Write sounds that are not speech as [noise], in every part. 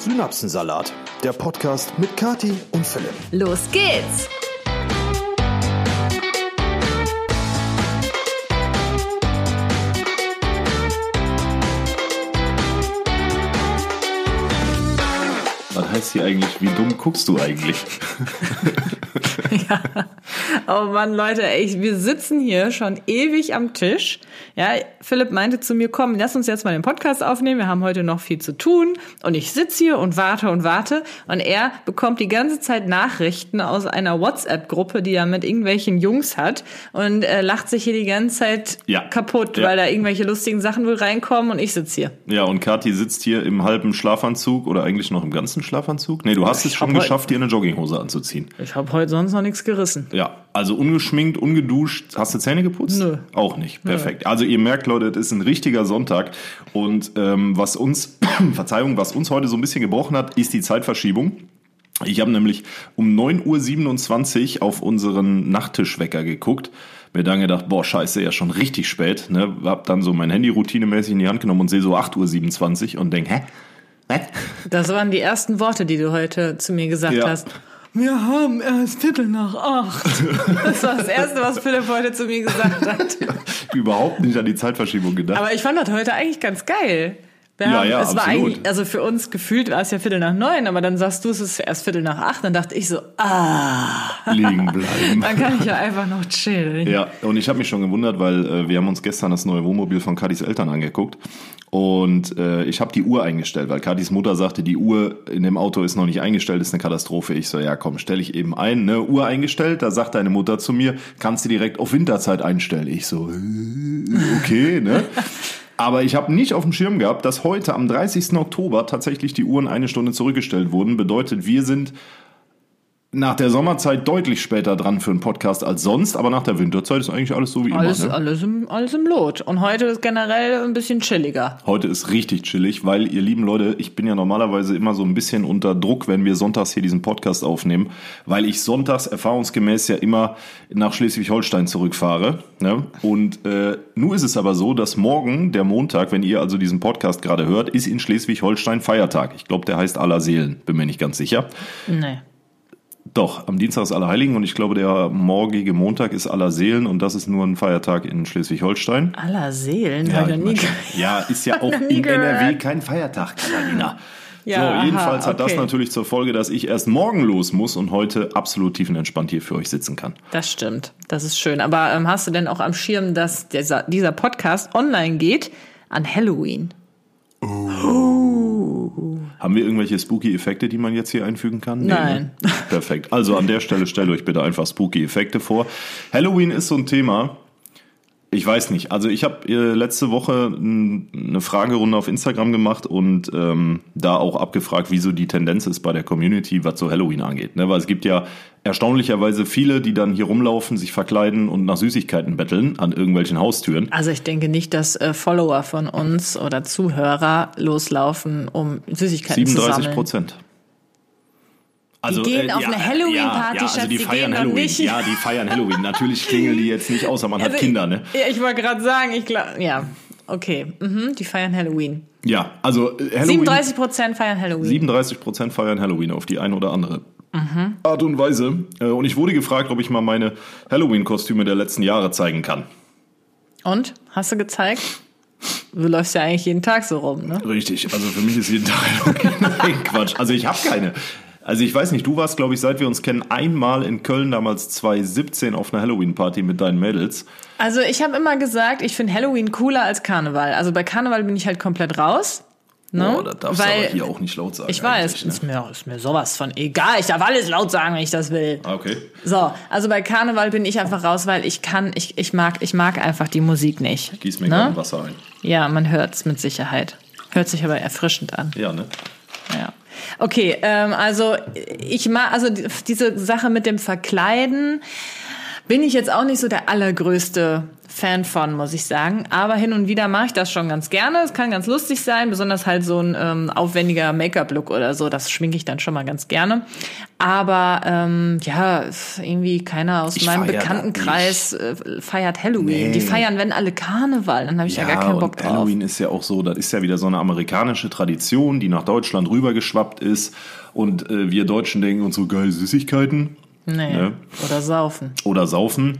Synapsensalat, der Podcast mit Kati und Philipp. Los geht's! Was heißt hier eigentlich, wie dumm guckst du eigentlich? [laughs] ja. Oh Mann, Leute, ey, wir sitzen hier schon ewig am Tisch. Ja, Philipp meinte zu mir, komm, lass uns jetzt mal den Podcast aufnehmen. Wir haben heute noch viel zu tun. Und ich sitze hier und warte und warte. Und er bekommt die ganze Zeit Nachrichten aus einer WhatsApp-Gruppe, die er mit irgendwelchen Jungs hat. Und äh, lacht sich hier die ganze Zeit Ja. kaputt, Ja. weil da irgendwelche lustigen Sachen wohl reinkommen. Und ich sitze hier. Ja, und Kathi sitzt hier im halben Schlafanzug oder eigentlich noch im ganzen Schlafanzug? Nee, du hast es Ich schon hab heute- geschafft, dir eine Jogginghose anzuziehen. Ich habe heute sonst noch nichts gerissen. Ja, also ungeschminkt, ungeduscht. Hast du Zähne geputzt? Nö. Auch nicht. Perfekt. Also ihr merkt, Leute, das ist ein richtiger Sonntag. Und ähm, was uns, [clears throat] Verzeihung, was uns heute so ein bisschen gebrochen hat, ist die Zeitverschiebung. Ich habe nämlich um 9.27 Uhr auf unseren Nachttischwecker geguckt. Mir dann gedacht, boah, scheiße, ja schon richtig spät. Ne? Hab dann so mein Handy routinemäßig in die Hand genommen und sehe so 8.27 Uhr und denk, hä? Hä? Das waren die ersten Worte, die du heute zu mir gesagt Ja. hast. Wir haben erst Viertel nach acht. [laughs] Das war das Erste, was Philipp heute zu mir gesagt hat. Überhaupt nicht an die Zeitverschiebung gedacht. Aber ich fand das heute eigentlich ganz geil. Wir Ja, haben, ja, es war absolut. eigentlich, also für uns gefühlt war es ja Viertel nach neun, aber dann sagst du, es ist erst Viertel nach acht. Dann dachte ich so, ah, liegen [laughs] bleiben. dann kann ich ja einfach noch chillen. Ja, und ich habe mich schon gewundert, weil äh, wir haben uns gestern das neue Wohnmobil von Kadis Eltern angeguckt und äh, ich habe die Uhr eingestellt, weil Kadis Mutter sagte, die Uhr in dem Auto ist noch nicht eingestellt, ist eine Katastrophe. Ich so, ja komm, stelle ich eben ein, ne, Uhr eingestellt, da sagt deine Mutter zu mir, kannst du direkt auf Winterzeit einstellen. Ich so, äh, okay, ne. [laughs] Aber ich habe nicht auf dem Schirm gehabt, dass heute am 30. Oktober tatsächlich die Uhren eine Stunde zurückgestellt wurden. Bedeutet, wir sind nach der Sommerzeit deutlich später dran für einen Podcast als sonst, aber nach der Winterzeit ist eigentlich alles so wie Alles, immer. Ne? alles, im, alles im Lot. Und heute ist generell ein bisschen chilliger. Heute ist richtig chillig, weil ihr lieben Leute, ich bin ja normalerweise immer so ein bisschen unter Druck, wenn wir sonntags hier diesen Podcast aufnehmen, weil ich sonntags erfahrungsgemäß ja immer nach Schleswig-Holstein zurückfahre. Ne? Und äh, nun ist es aber so, dass morgen, der Montag, wenn ihr also diesen Podcast gerade hört, ist in Schleswig-Holstein Feiertag. Ich glaube, der heißt Allerseelen, bin mir nicht ganz sicher. Nee. Doch, am Dienstag ist Allerheiligen und ich glaube, der morgige Montag ist Allerseelen und das ist nur ein Feiertag in Schleswig-Holstein. Aller Seelen, Ja, ich nie ja, ist ja [laughs] auch in NRW kein Feiertag, Katharina. Ja, so, jedenfalls aha, hat das okay. natürlich zur Folge, dass ich erst morgen los muss und heute absolut tiefenentspannt hier für euch sitzen kann. Das stimmt, das ist schön. Aber ähm, hast du denn auch am Schirm, dass dieser, dieser Podcast online geht an Halloween? Haben wir irgendwelche spooky Effekte, die man jetzt hier einfügen kann? Nee, Nein. Ne? [laughs] Perfekt. Also an der Stelle stellt euch bitte einfach spooky Effekte vor. Halloween ist so ein Thema. Ich weiß nicht. Also ich habe äh, letzte Woche eine Fragerunde auf Instagram gemacht und ähm, da auch abgefragt, wieso die Tendenz ist bei der Community, was so Halloween angeht. Ne? Weil es gibt ja erstaunlicherweise viele, die dann hier rumlaufen, sich verkleiden und nach Süßigkeiten betteln an irgendwelchen Haustüren. Also ich denke nicht, dass äh, Follower von uns oder Zuhörer loslaufen, um Süßigkeiten zu 37 sammeln. Prozent. Also, gehen auf eine Halloween-Party, ja, also Schatz, die die feiern Halloween. nicht. Ja, die feiern Halloween. Natürlich klingeln die jetzt nicht aus, aber man hat Also Kinder, ne? Ich, ja, ich wollte gerade sagen, ich glaube, ja, okay, mhm, die feiern Halloween. Ja, also äh, Halloween. 37 Prozent feiern Halloween. 37 Prozent feiern Halloween auf die eine oder andere Mhm. Art und Weise. Äh, Und ich wurde gefragt, ob ich mal meine Halloween-Kostüme der letzten Jahre zeigen kann. Und? Hast du gezeigt? Du läufst ja eigentlich jeden Tag so rum, ne? Richtig, also für mich ist jeden Tag Halloween. [laughs] Nein, Quatsch. Also ich habe keine. Also ich weiß nicht, du warst, glaube ich, seit wir uns kennen, einmal in Köln, damals 2017, auf einer Halloween-Party mit deinen Mädels. Also ich habe immer gesagt, ich finde Halloween cooler als Karneval. Also bei Karneval bin ich halt komplett raus. Ne? Oh, das darfst Weil, du aber hier auch nicht laut sagen. Ich weiß, ne? ist, mir, ist mir sowas von egal. Ich darf alles laut sagen, wenn ich das will. Ah, Okay. So, also bei Karneval bin ich einfach raus, weil ich kann, ich, ich mag, ich mag einfach die Musik nicht. Gieß mir Ne? gerade Wasser ein. Ja, man hört's mit Sicherheit. Hört sich aber erfrischend an. Ja, ne? Ja. Okay, ähm, also ich mag, also die- diese Sache mit dem Verkleiden Bin ich jetzt auch nicht so der allergrößte Fan von, muss ich sagen. Aber hin und wieder mache ich das schon ganz gerne. Es kann ganz lustig sein, besonders halt so ein ähm, aufwendiger Make-up-Look oder so. Das schminke ich dann schon mal ganz gerne. Aber ähm, ja, irgendwie keiner aus Ich meinem Bekanntenkreis äh, feiert Halloween. Nee. Die feiern, wenn alle Karneval. Dann habe ich ja, gar keinen Bock und drauf. Halloween ist ja auch so, das ist ja wieder so eine amerikanische Tradition, die nach Deutschland rübergeschwappt ist. Und äh, wir Deutschen denken uns so geil Süßigkeiten Nee. Ne? Oder saufen. oder saufen.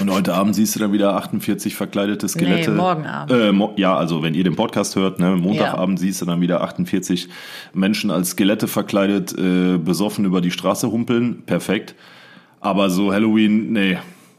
Und heute Abend siehst du dann wieder 48 verkleidete Skelette. Nee, morgen Abend. Äh, mo ja, also wenn ihr den Podcast hört, ne, Montagabend siehst du dann wieder 48 Menschen als Skelette verkleidet, äh, besoffen über die Straße humpeln. Perfekt. Aber so Halloween, nee.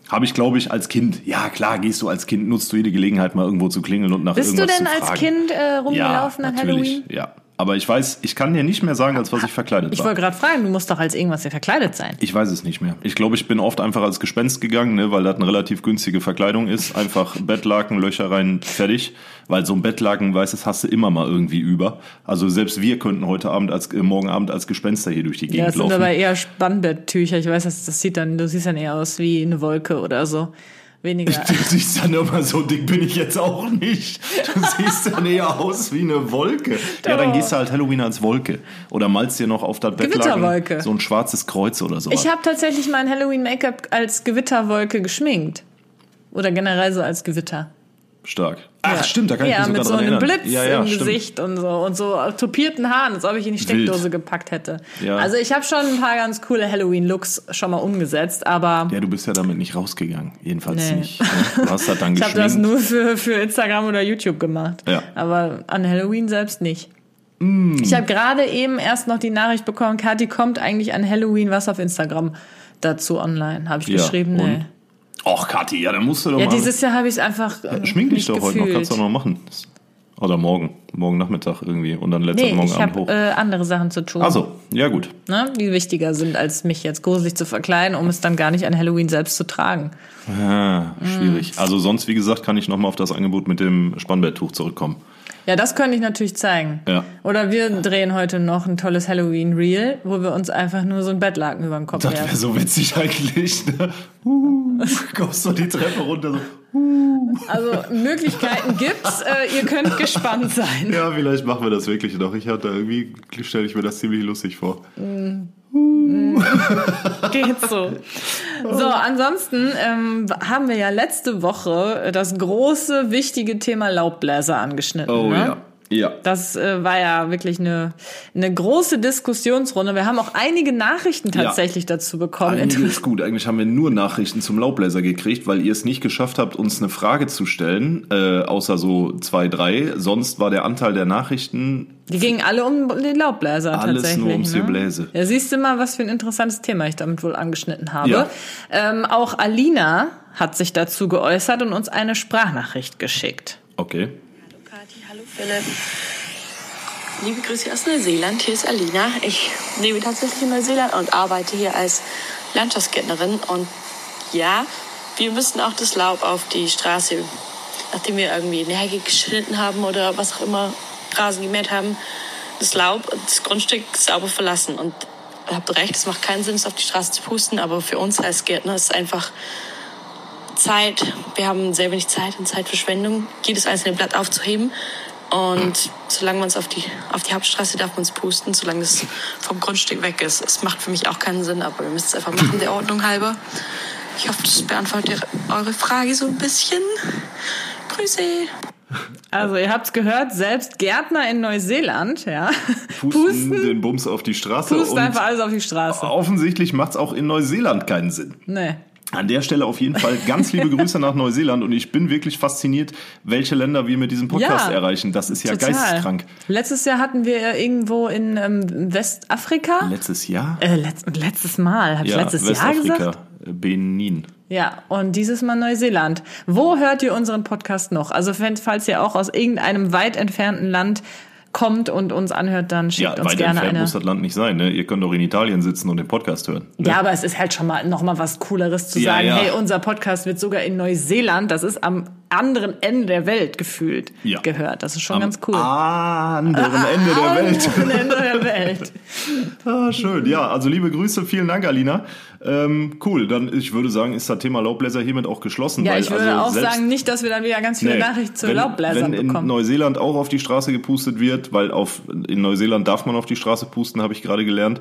Habe ich, glaube ich, als Kind. Ja, klar, gehst du als Kind, nutzt du jede Gelegenheit, mal irgendwo zu klingeln und nach Bist du irgendwas denn zu als fragen. Kind äh, rumgelaufen ja, an natürlich, Halloween? Ja, aber ich weiß, ich kann dir nicht mehr sagen, als was ich verkleidet Ich war. wollte gerade fragen, du musst doch als irgendwas hier verkleidet sein. Ich weiß es nicht mehr. Ich glaube, ich bin oft einfach als Gespenst gegangen, ne, weil das eine relativ günstige Verkleidung ist. Einfach [laughs] Bettlaken, Löcher rein, fertig. Weil so ein Bettlaken, weißt du, hast du immer mal irgendwie über. Also selbst wir könnten heute Abend als äh, morgen Abend als Gespenster hier durch die Ja, Gegend das sind laufen. aber eher Spannbetttücher. Ich weiß, das, das sieht dann, du siehst dann eher aus wie eine Wolke oder so. Weniger. Du siehst dann immer so dick bin ich jetzt auch nicht. Du [laughs] siehst dann eher aus wie eine Wolke. Ja, dann gehst du halt Halloween als Wolke. Oder malst dir noch auf das Bettlaken Gewitterwolke. so ein schwarzes Kreuz oder so. Ich habe tatsächlich mein Halloween-Make-up als Gewitterwolke geschminkt. Oder generell so als Gewitter. Stark. Ach, Ja. stimmt, da kann ich ja, mich sogar mit so dran einem. Blitz ja, ja, im stimmt. Gesicht und so und so tupierten Haaren, als ob ich in die Steckdose gepackt hätte. Ja. Also ich habe schon ein paar ganz coole Halloween-Looks schon mal umgesetzt, aber Ja, du bist ja damit nicht rausgegangen. Jedenfalls Nee. nicht. Du hast das dann [laughs] ich habe das geschminkt. nur für, für Instagram oder YouTube gemacht. Ja. Aber an Halloween selbst nicht. Ich habe gerade eben erst noch die Nachricht bekommen, Kathi kommt eigentlich an Halloween was auf Instagram dazu online. Habe ich Ja, geschrieben, nee. und? Och, Kathi, ja, dann musst du doch Ja, mal. dieses Jahr habe ich es einfach äh, Schmink dich doch heute noch, gefühlt. kannst du doch noch machen. Oder morgen. Morgen Nachmittag irgendwie. Und dann letzter Nee, Morgen ich Abend habe hoch. äh, andere Sachen zu tun, Also, ja gut. ne, die wichtiger sind, als mich jetzt gruselig zu verkleiden, um es dann gar nicht an Halloween selbst zu tragen. Ah, schwierig. Mm. Also sonst, wie gesagt, kann ich nochmal auf das Angebot mit dem Spannbetttuch zurückkommen. Ja, das könnte ich natürlich zeigen. Ja. Oder wir drehen heute noch ein tolles Halloween-Reel, wo wir uns einfach nur so ein Bettlaken über den Kopf Das wäre so witzig eigentlich. Ne? Uh, [laughs] kommst du die Treppe runter so. [laughs] Also Möglichkeiten gibt's. Äh, ihr könnt gespannt sein. Ja, vielleicht machen wir das wirklich noch. Ich hatte irgendwie, stelle ich mir das ziemlich lustig vor. [laughs] Geht so. So, ansonsten ähm, haben wir ja letzte Woche das große, wichtige Thema Laubbläser angeschnitten. Oh ne? Ja. Ja. Das äh, war ja wirklich eine, eine große Diskussionsrunde. Wir haben auch einige Nachrichten tatsächlich dazu bekommen. Einiges [laughs] gut. Eigentlich haben wir nur Nachrichten zum Laubbläser gekriegt, weil ihr es nicht geschafft habt, uns eine Frage zu stellen, äh, außer so zwei, drei. Sonst war der Anteil der Nachrichten Die gingen alle um den Laubbläser Alles tatsächlich. nur ums ne? Gebläse. Ja, siehst du mal, was für ein interessantes Thema ich damit wohl angeschnitten habe. Ja. Ähm, auch Alina hat sich dazu geäußert und uns eine Sprachnachricht geschickt. Okay. Hallo Philipp. Liebe Grüße aus Neuseeland, hier ist Alina. Ich lebe tatsächlich in Neuseeland und arbeite hier als Landschaftsgärtnerin. Und ja, wir müssen auch das Laub auf die Straße, nachdem wir irgendwie eine Hecke geschnitten haben oder was auch immer, Rasen gemäht haben, das Laub, das Grundstück sauber verlassen. Und ihr habt recht, es macht keinen Sinn, es auf die Straße zu pusten, aber für uns als Gärtner ist es einfach Zeit, wir haben sehr wenig Zeit und Zeitverschwendung, jedes einzelne Blatt aufzuheben. Und solange man es auf die, auf die Hauptstraße darf man es pusten, solange es vom Grundstück weg ist. Es macht für mich auch keinen Sinn, aber wir müssen es einfach machen, der Ordnung halber. Ich hoffe, das beantwortet eure Frage so ein bisschen. Grüße. Also ihr habt's gehört, selbst Gärtner in Neuseeland, ja, Pusten, pusten, den Bums auf die Straße pusten und einfach alles auf die Straße. offensichtlich macht es auch in Neuseeland keinen Sinn. Nee. An der Stelle auf jeden Fall ganz liebe [laughs] Grüße nach Neuseeland und ich bin wirklich fasziniert, welche Länder wir mit diesem Podcast Ja, erreichen. Das ist ja Total. geisteskrank. Letztes Jahr hatten wir irgendwo in ähm, Westafrika. Letztes Jahr? Äh, letz, letztes Mal, habe ich letztes Jahr Westafrika, gesagt? äh, Benin. Ja, und dieses Mal Neuseeland. Wo hört ihr unseren Podcast noch? Also falls ihr auch aus irgendeinem weit entfernten Land kommt und uns anhört, dann schickt Ja, uns gerne eine. muss das Land nicht sein. Ne? Ihr könnt auch in Italien sitzen und den Podcast hören. Ne? Ja, aber es ist halt schon mal noch mal was Cooleres zu Ja, sagen. ja. Hey, unser Podcast wird sogar in Neuseeland. Das ist am anderen Ende der Welt gefühlt Ja. gehört. Das ist schon Am ganz cool. anderen [laughs] Ende der Welt. Am Ende der Welt. Ah, schön. Ja, also liebe Grüße, vielen Dank, Alina. Ähm, cool, dann ich würde sagen, ist das Thema Laubbläser hiermit auch geschlossen. Ja, weil, ich würde also auch sagen, nicht, dass wir dann wieder ganz viele Nee, Nachrichten zu wenn, Laubbläsern wenn in bekommen. Neuseeland auch auf die Straße gepustet wird, weil auf, in Neuseeland darf man auf die Straße pusten, habe ich gerade gelernt.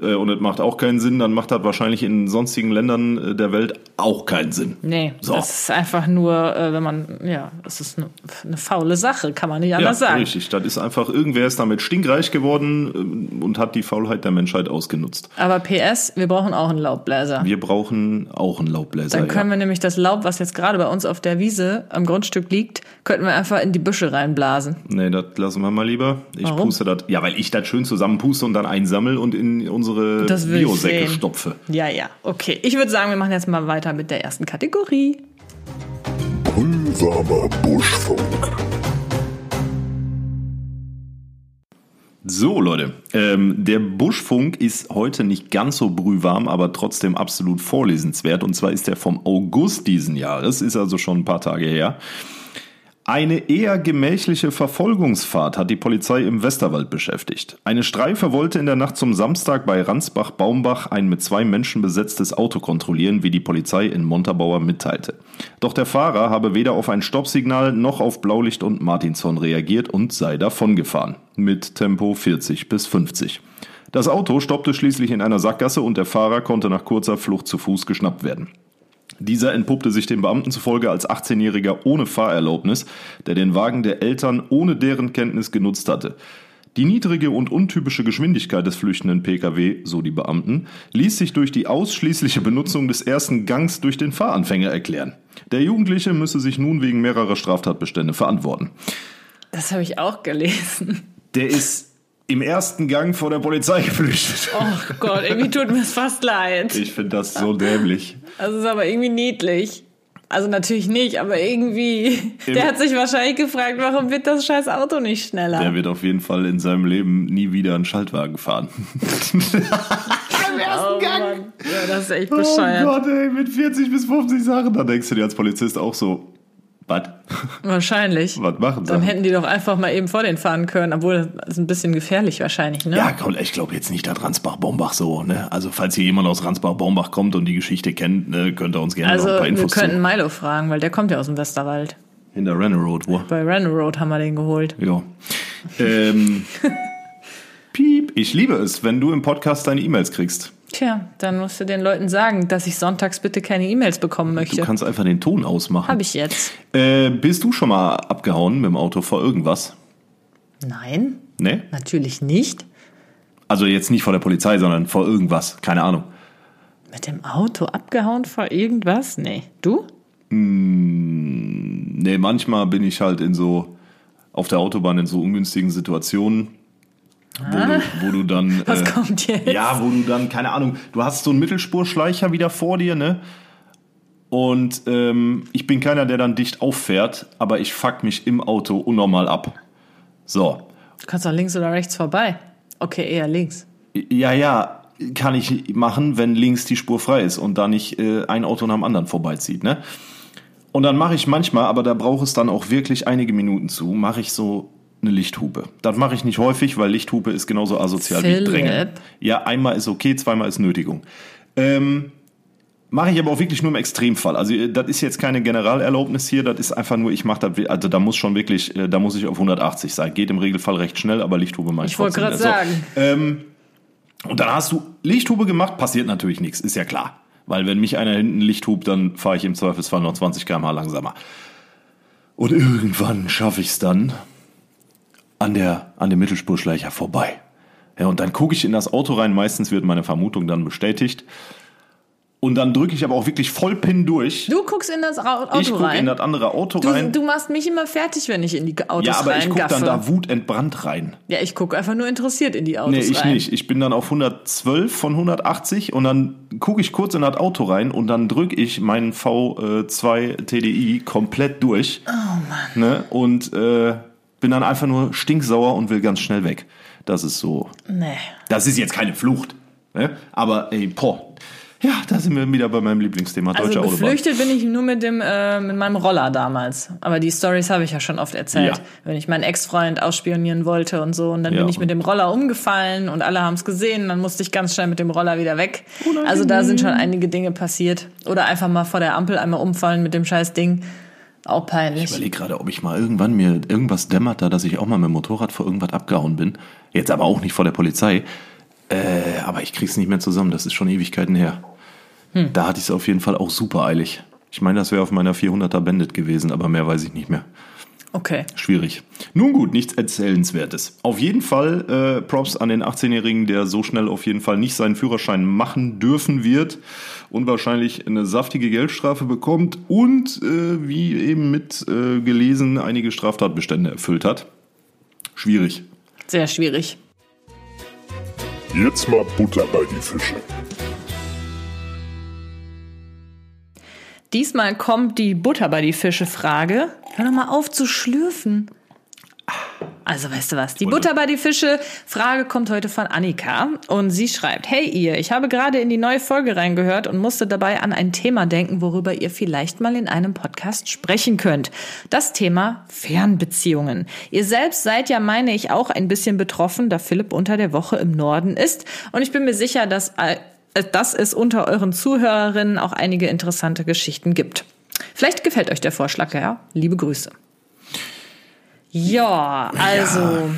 Äh, Und es macht auch keinen Sinn, dann macht das wahrscheinlich in sonstigen Ländern äh, der Welt auch keinen Sinn. Nee, So. das ist einfach nur, äh, wenn man, ja, das ist eine, eine faule Sache, kann man nicht Ja, anders sagen. richtig. Das ist einfach, irgendwer ist damit stinkreich geworden ähm, und hat die Faulheit der Menschheit ausgenutzt. Aber PS, wir brauchen auch einen Laubbläser. Wir brauchen auch einen Laubbläser. Dann können ja. wir nämlich das Laub, was jetzt gerade bei uns auf der Wiese am Grundstück liegt, könnten wir einfach in die Büsche reinblasen. Nee, das lassen wir mal lieber. Ich Warum? puste das. Ja, weil ich das schön zusammenpuste und dann einsammel und in unsere Biosäcke stopfe. Ja, ja, okay. Ich würde sagen, wir machen jetzt mal weiter mit der ersten Kategorie. Brühwarmer Buschfunk. So, Leute, ähm, der Buschfunk ist heute nicht ganz so brühwarm, aber trotzdem absolut vorlesenswert. Und zwar ist er vom August diesen Jahres, ist also schon ein paar Tage her. Eine eher gemächliche Verfolgungsfahrt hat die Polizei im Westerwald beschäftigt. Eine Streife wollte in der Nacht zum Samstag bei Ransbach-Baumbach ein mit zwei Menschen besetztes Auto kontrollieren, wie die Polizei in Montabaur mitteilte. Doch der Fahrer habe weder auf ein Stoppsignal noch auf Blaulicht und Martinshorn reagiert und sei davongefahren. Mit Tempo 40 bis 50. Das Auto stoppte schließlich in einer Sackgasse und der Fahrer konnte nach kurzer Flucht zu Fuß geschnappt werden. Dieser entpuppte sich den Beamten zufolge als 18-Jähriger ohne Fahrerlaubnis, der den Wagen der Eltern ohne deren Kenntnis genutzt hatte. Die niedrige und untypische Geschwindigkeit des flüchtenden Pkw, so die Beamten, ließ sich durch die ausschließliche Benutzung des ersten Gangs durch den Fahranfänger erklären. Der Jugendliche müsse sich nun wegen mehrerer Straftatbestände verantworten. Das habe ich auch gelesen. Der ist im ersten Gang vor der Polizei [laughs] geflüchtet. Oh Gott, irgendwie tut mir es fast leid. Ich finde das so dämlich. Das ist aber irgendwie niedlich. Also natürlich nicht, aber irgendwie. Der hat sich wahrscheinlich gefragt, warum wird das scheiß Auto nicht schneller? Der wird auf jeden Fall in seinem Leben nie wieder einen Schaltwagen fahren. [laughs] oh Mann. Ja, das ist echt Oh bescheuert. Gott, ey, mit 40 bis 50 Sachen. Da denkst du dir als Polizist auch so, was? Wahrscheinlich. Was machen sie? Dann hätten die doch einfach mal eben vor den fahren können, obwohl das ist ein bisschen gefährlich wahrscheinlich, ne? Ja, komm, ich glaube jetzt nicht, dass Ransbach-Bombach so, ne? Also, falls hier jemand aus Ransbach-Bombach kommt und die Geschichte kennt, ne, könnt ihr uns gerne also noch ein paar wir Infos könnten zu. Milo fragen, weil der kommt ja aus dem Westerwald. Hinter Renner Road, wo? Bei Renner Road haben wir den geholt. Ja. Ähm, [laughs] piep. Ich liebe es, wenn du im Podcast deine E-Mails kriegst. Tja, dann musst du den Leuten sagen, dass ich sonntags bitte keine E-Mails bekommen Du möchte. kannst einfach den Ton ausmachen. Habe ich jetzt. Äh, bist du schon mal abgehauen mit dem Auto vor irgendwas? Nein, Ne? natürlich nicht. Also jetzt nicht vor der Polizei, sondern vor irgendwas. Keine Ahnung. Mit dem Auto abgehauen vor irgendwas? Nee. Du? Nee, manchmal bin ich halt in so auf der Autobahn in so ungünstigen Situationen, wo, du, wo du dann. Ah. [laughs] Was äh, kommt jetzt? Ja, wo du dann, keine Ahnung, du hast so einen Mittelspurschleicher wieder vor dir, ne? Und ähm, ich bin keiner, der dann dicht auffährt, aber ich fuck mich im Auto unnormal ab. So. Du kannst doch links oder rechts vorbei. Okay, eher links. Ja, ja, kann ich machen, wenn links die Spur frei ist und da nicht äh, ein Auto nach dem anderen vorbeizieht, ne? Und dann mache ich manchmal, aber da braucht es dann auch wirklich einige Minuten zu, mache ich so eine Lichthupe. Das mache ich nicht häufig, weil Lichthupe ist genauso asozial Philipp. wie Drängen. Ja, einmal ist okay, zweimal ist Nötigung. Ähm, mache ich aber auch wirklich nur im Extremfall. Also äh, das ist jetzt keine Generalerlaubnis hier, das ist einfach nur, ich mache das, also da muss schon wirklich, äh, da muss ich auf 180 sein. Geht im Regelfall recht schnell, aber Lichthupe mache ich Ich wollte gerade So. sagen. Ähm, und dann hast du Lichthube gemacht, passiert natürlich nichts, ist ja klar. Weil wenn mich einer hinten Licht hupt, dann fahre ich im Zweifelsfall noch 20 km/h langsamer. Und irgendwann schaffe ich es dann an der an dem Mittelspurschleicher vorbei. Ja, und dann gucke ich in das Auto rein, meistens wird meine Vermutung dann bestätigt. Und dann drücke ich aber auch wirklich voll Pin durch. Du guckst in das Auto ich gucke rein. in das andere Auto du, rein. du machst mich immer fertig, wenn ich in die Autos ja, aber ich gucke dann da wutentbrannt rein. Ja, ich gucke einfach nur interessiert in die Autos Nee, ich rein. nicht. Ich bin dann auf 112 von 180 und dann gucke ich kurz in das Auto rein und dann drücke ich meinen V2 TDI komplett durch. Oh Mann. Ne? Und äh, bin dann einfach nur stinksauer und will ganz schnell weg. Das ist so. Nee. Das ist jetzt keine Flucht. Ne? Aber ey, boah. Ja, da sind wir wieder bei meinem Lieblingsthema, deutsche Also Autobahn. geflüchtet bin ich nur mit dem äh, mit meinem Roller damals. Aber die Stories habe ich ja schon oft erzählt. Ja. Wenn ich meinen Ex-Freund ausspionieren wollte und so. Und dann Ja. bin ich mit dem Roller umgefallen und alle haben es gesehen. Dann musste ich ganz schnell mit dem Roller wieder weg. Oh Also da sind schon einige Dinge passiert. Oder einfach mal vor der Ampel einmal umfallen mit dem scheiß Ding. Auch Ich peinlich. überlege gerade, ob ich mal irgendwann mir irgendwas dämmert da, dass ich auch mal mit dem Motorrad vor irgendwas abgehauen bin. Jetzt aber auch nicht vor der Polizei. Äh, aber ich krieg's nicht mehr zusammen. Das ist schon Ewigkeiten her. Da hatte ich es auf jeden Fall auch super eilig. Ich meine, das wäre auf meiner 400er Bandit gewesen, aber mehr weiß ich nicht mehr. Okay. Schwierig. Nun gut, nichts Erzählenswertes. Auf jeden Fall äh, Props an den 18-Jährigen, der so schnell auf jeden Fall nicht seinen Führerschein machen dürfen wird und wahrscheinlich eine saftige Geldstrafe bekommt und äh, wie eben mit äh, gelesen einige Straftatbestände erfüllt hat. Schwierig. Sehr schwierig. Jetzt mal Butter bei die Fische. Diesmal kommt die Butter bei die Fische Frage. Hör doch mal auf zu schlürfen. Also weißt du was, die Butter bei die Fische Frage kommt heute von Annika und sie schreibt, hey ihr, ich habe gerade in die neue Folge reingehört und musste dabei an ein Thema denken, worüber ihr vielleicht mal in einem Podcast sprechen könnt. Das Thema Fernbeziehungen. Ihr selbst seid ja, meine ich, auch ein bisschen betroffen, da Philipp unter der Woche im Norden ist und ich bin mir sicher, dass äh, dass es unter euren Zuhörerinnen auch einige interessante Geschichten gibt. Vielleicht gefällt euch der Vorschlag, ja? Liebe Grüße. Ja, also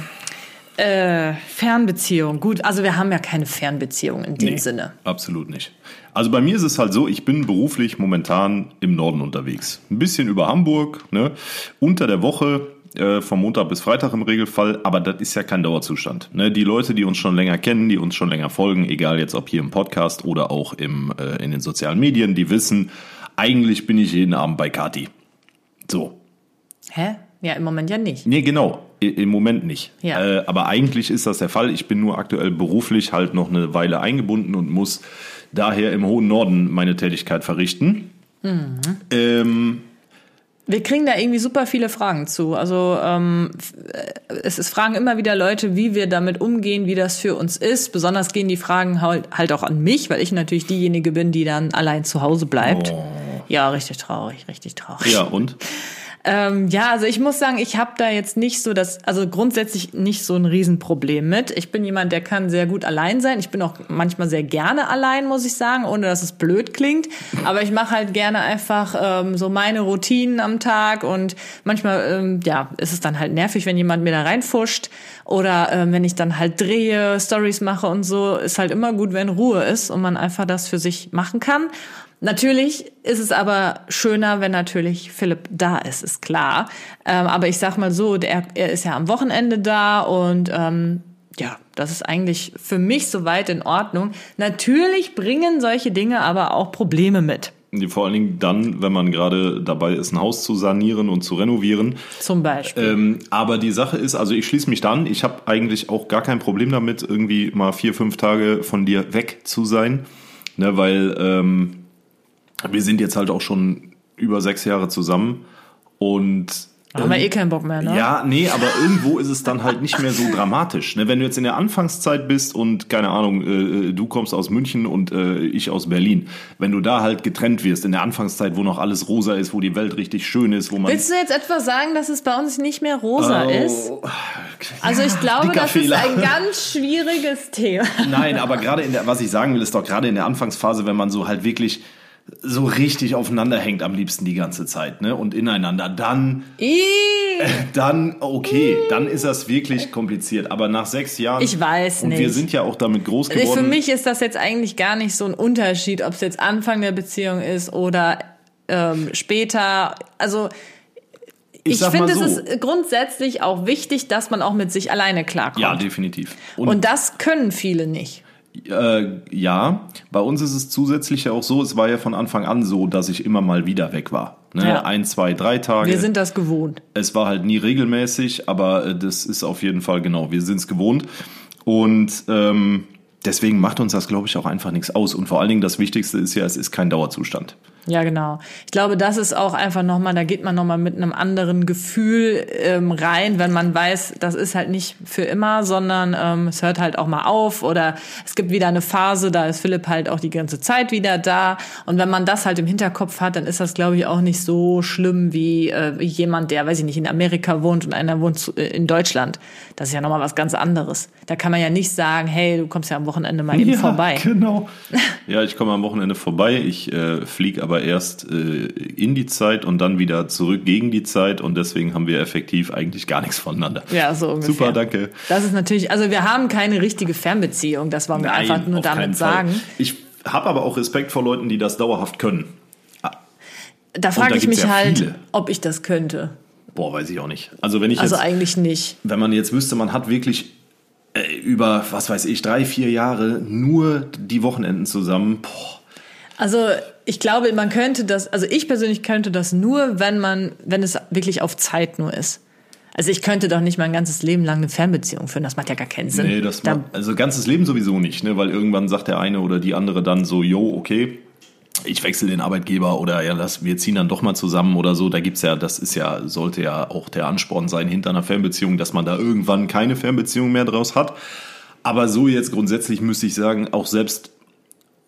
Äh, Fernbeziehung. Gut, also wir haben ja keine Fernbeziehung in dem Nee, Sinne. Absolut nicht. Also bei mir ist es halt so, ich bin beruflich momentan im Norden unterwegs. Ein bisschen über Hamburg, ne? unter der Woche, äh, vom Montag bis Freitag im Regelfall, aber das ist ja kein Dauerzustand. Ne? Die Leute, die uns schon länger kennen, die uns schon länger folgen, egal jetzt ob hier im Podcast oder auch im, äh, in den sozialen Medien, die wissen, eigentlich bin ich jeden Abend bei Kati. So. Hä? Ja, im Moment ja nicht. Nee, genau. Im Moment nicht. Ja. Äh, aber eigentlich ist das der Fall. Ich bin nur aktuell beruflich halt noch eine Weile eingebunden und muss daher im hohen Norden meine Tätigkeit verrichten. Mhm. Ähm, Wir kriegen da irgendwie super viele Fragen zu. Also ähm, äh, es, es fragen immer wieder Leute, wie wir damit umgehen, wie das für uns ist. Besonders gehen die Fragen halt, halt auch an mich, weil ich natürlich diejenige bin, die dann allein zu Hause bleibt. Ja, richtig traurig, richtig traurig. Oh. ja, und? [laughs] Ähm, ja, also ich muss sagen, ich habe da jetzt nicht so das, also grundsätzlich nicht so ein Riesenproblem mit. Ich bin jemand, der kann sehr gut allein sein. Ich bin auch manchmal sehr gerne allein, muss ich sagen, ohne dass es blöd klingt. Aber ich mache halt gerne einfach ähm, so meine Routinen am Tag und manchmal, ähm, ja, ist es dann halt nervig, wenn jemand mir da reinfuscht oder ähm, wenn ich dann halt drehe, Stories mache und so. Ist halt immer gut, wenn Ruhe ist und man einfach das für sich machen kann. Natürlich ist es aber schöner, wenn natürlich Philipp da ist, ist klar. Ähm, aber ich sag mal so, der, er ist ja am Wochenende da und ähm, ja, das ist eigentlich für mich soweit in Ordnung. Natürlich bringen solche Dinge aber auch Probleme mit. Vor allen Dingen dann, wenn man gerade dabei ist, ein Haus zu sanieren und zu renovieren. Zum Beispiel. Ähm, aber die Sache ist, also ich schließe mich da an. Ich habe eigentlich auch gar kein Problem damit, irgendwie mal vier, fünf Tage von dir weg zu sein. Ne, weil ähm, wir sind jetzt halt auch schon über sechs Jahre zusammen. Und Haben wir eh keinen Bock mehr, ne? ja, nee, aber irgendwo ist es dann halt nicht mehr so dramatisch. Ne? Wenn du jetzt in der Anfangszeit bist und, keine Ahnung, äh, du kommst aus München und äh, ich aus Berlin, wenn du da halt getrennt wirst, in der Anfangszeit, wo noch alles rosa ist, wo die Welt richtig schön ist, wo man... Willst du jetzt etwa sagen, dass es bei uns nicht mehr rosa Oh, ist? Also ich glaube, das Fehler. ist ein ganz schwieriges Thema. Nein, aber gerade in der, was ich sagen will, ist doch gerade in der Anfangsphase, wenn man so halt wirklich so richtig aufeinander hängt am liebsten die ganze Zeit, ne? Und ineinander, dann, [laughs] dann, okay, dann ist das wirklich kompliziert. Aber nach sechs Jahren. Ich weiß Und wir nicht. sind ja auch damit groß geworden. Für mich ist das jetzt eigentlich gar nicht so ein Unterschied, ob es jetzt Anfang der Beziehung ist oder ähm, später. Also ich, mal finde, so. es ist grundsätzlich auch wichtig, dass man auch mit sich alleine klarkommt. Ja, definitiv. Und das können viele nicht. Äh, ja, bei uns ist es zusätzlich ja auch so, es war ja von Anfang an so, dass ich immer mal wieder weg war. Ne? Ja. Ein, zwei, drei Tage. Wir sind das gewohnt. es war halt nie regelmäßig, aber äh, das ist auf jeden Fall genau, wir sind es gewohnt. Und ähm, deswegen macht uns das, glaube ich, auch einfach nichts aus. Und vor allen Dingen das Wichtigste ist ja, es ist kein Dauerzustand. Ja, genau. Ich glaube, das ist auch einfach nochmal, da geht man nochmal mit einem anderen Gefühl ähm, rein, wenn man weiß, das ist halt nicht für immer, sondern ähm, es hört halt auch mal auf oder es gibt wieder eine Phase, da ist Philipp halt auch die ganze Zeit wieder da. Und wenn man das halt im Hinterkopf hat, dann ist das, glaube ich, auch nicht so schlimm wie äh, jemand, der, weiß ich nicht, in Amerika wohnt und einer wohnt äh, in Deutschland. Das ist ja nochmal was ganz anderes. Da kann man ja nicht sagen, hey, du kommst ja am Wochenende mal eben ja, vorbei. Genau. [laughs] Ja, ich komme am Wochenende vorbei. Ich äh, fliege aber erst äh, in die Zeit und dann wieder zurück gegen die Zeit und deswegen haben wir effektiv eigentlich gar nichts voneinander. Ja, so ungefähr. Super, danke. Das ist natürlich, also wir haben keine richtige Fernbeziehung, das wollen wir Nein, einfach nur damit sagen. Ich habe aber auch Respekt vor Leuten, die das dauerhaft können. Da frage ich mich ja halt, viele. ob ich das könnte. Boah, weiß ich auch nicht. Also wenn ich Also jetzt, eigentlich nicht. wenn man jetzt wüsste, man hat wirklich äh, über, was weiß ich, drei, vier Jahre nur die Wochenenden zusammen. Boah. Also ich glaube, man könnte das, also ich persönlich könnte das nur, wenn man, wenn es wirklich auf Zeit nur ist. Also ich könnte doch nicht mein ganzes Leben lang eine Fernbeziehung führen, das macht ja gar keinen Sinn. Nee, das Da- macht, also ganzes Leben sowieso nicht, ne? weil irgendwann sagt der eine oder die andere dann so, yo, okay, ich wechsle den Arbeitgeber oder ja, das, wir ziehen dann doch mal zusammen oder so. Da gibt's ja, das ist ja, sollte ja auch der Ansporn sein hinter einer Fernbeziehung, dass man da irgendwann keine Fernbeziehung mehr draus hat. Aber so jetzt grundsätzlich müsste ich sagen, auch selbst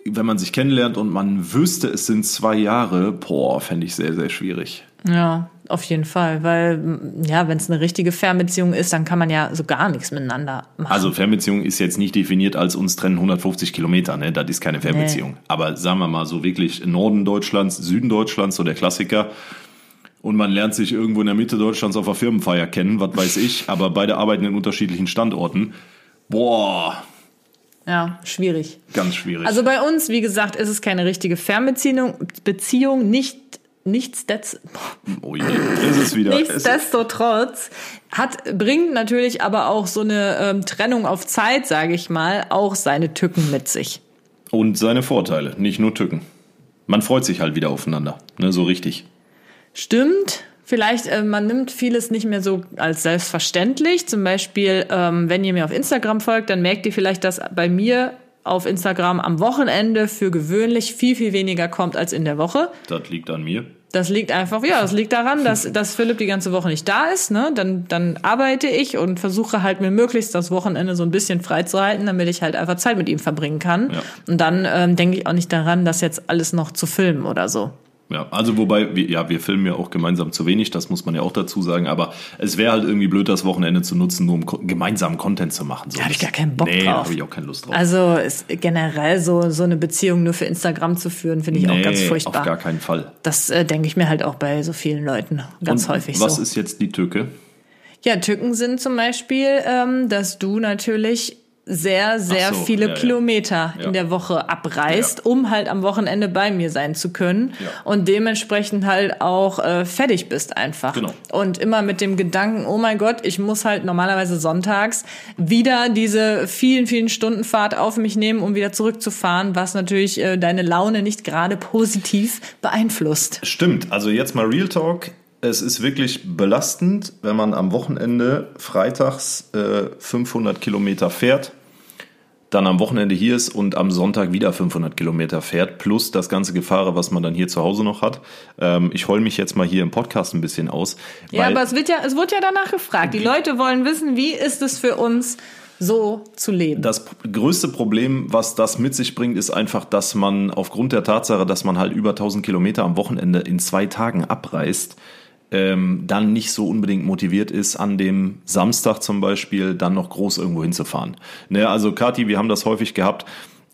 wenn man sich kennenlernt und man wüsste, es sind zwei Jahre, boah, fände ich sehr, sehr schwierig. Ja, auf jeden Fall, weil m, ja, wenn es eine richtige Fernbeziehung ist, dann kann man ja so gar nichts miteinander machen. Also Fernbeziehung ist jetzt nicht definiert als uns trennen 150 Kilometer, ne? Das ist keine Fernbeziehung. Aber sagen wir mal so wirklich Norden Deutschlands, Süden Deutschlands, so der Klassiker. Und man lernt sich irgendwo in der Mitte Deutschlands auf einer Firmenfeier kennen, was weiß ich, aber beide arbeiten in unterschiedlichen Standorten. Boah, ja, schwierig. ganz schwierig. Also bei uns, wie gesagt, ist es keine richtige Fernbeziehung, Beziehung, nicht nichtsdetz, oh je, ist es wieder. Es, nichtsdestotrotz hat bringt natürlich aber auch so eine ähm, Trennung auf Zeit, sage ich mal, auch seine Tücken mit sich. und seine Vorteile, nicht nur Tücken. Man freut sich halt wieder aufeinander, ne, so richtig. Stimmt. Vielleicht, äh, man nimmt vieles nicht mehr so als selbstverständlich. Zum Beispiel, ähm, wenn ihr mir auf Instagram folgt, dann merkt ihr vielleicht, dass bei mir auf Instagram am Wochenende für gewöhnlich viel, viel weniger kommt als in der Woche. Das liegt an mir. Das liegt einfach, ja, das liegt daran, dass, [laughs] dass Philipp die ganze Woche nicht da ist. Ne? Dann, dann arbeite ich und versuche halt mir möglichst das Wochenende so ein bisschen freizuhalten, damit ich halt einfach Zeit mit ihm verbringen kann. Ja. Und dann ähm, denke ich auch nicht daran, das jetzt alles noch zu filmen oder so. Ja, also wobei, wir, ja, wir filmen ja auch gemeinsam zu wenig, das muss man ja auch dazu sagen, aber es wäre halt irgendwie blöd, das Wochenende zu nutzen, nur um ko- gemeinsamen Content zu machen. So, Da hab ich gar keinen Bock nee, da drauf. habe ich auch keine Lust drauf. Also ist generell so, so eine Beziehung nur für Instagram zu führen, finde ich auch ganz furchtbar. auf gar keinen Fall. Das äh, denke ich mir halt auch bei so vielen Leuten ganz Und häufig was so. ist jetzt die Tücke? Ja, Tücken sind zum Beispiel, ähm, dass du natürlich sehr, sehr so, viele ja. Kilometer Ja. in der Woche abreist, Ja. um halt am Wochenende bei mir sein zu können und dementsprechend halt auch äh, fertig bist einfach. Genau. Und immer mit dem Gedanken, oh mein Gott, ich muss halt normalerweise sonntags wieder diese vielen, vielen Stunden Fahrt auf mich nehmen, um wieder zurückzufahren, was natürlich äh, deine Laune nicht gerade positiv beeinflusst. Stimmt, also jetzt mal Real Talk. Es ist wirklich belastend, wenn man am Wochenende freitags äh, 500 Kilometer fährt, dann am Wochenende hier ist und am Sonntag wieder 500 Kilometer fährt, plus das ganze Gefahre, was man dann hier zu Hause noch hat. Ähm, ich heul mich jetzt mal hier im Podcast ein bisschen aus. Ja, aber es wird ja, es wird ja danach gefragt. Die Leute wollen wissen, wie ist es für uns, so zu leben. Das größte Problem, was das mit sich bringt, ist einfach, dass man aufgrund der Tatsache, dass man halt über 1000 Kilometer am Wochenende in zwei Tagen abreist, ähm, dann nicht so unbedingt motiviert ist, an dem Samstag zum Beispiel dann noch groß irgendwo hinzufahren. Ne, also Kati, wir haben das häufig gehabt.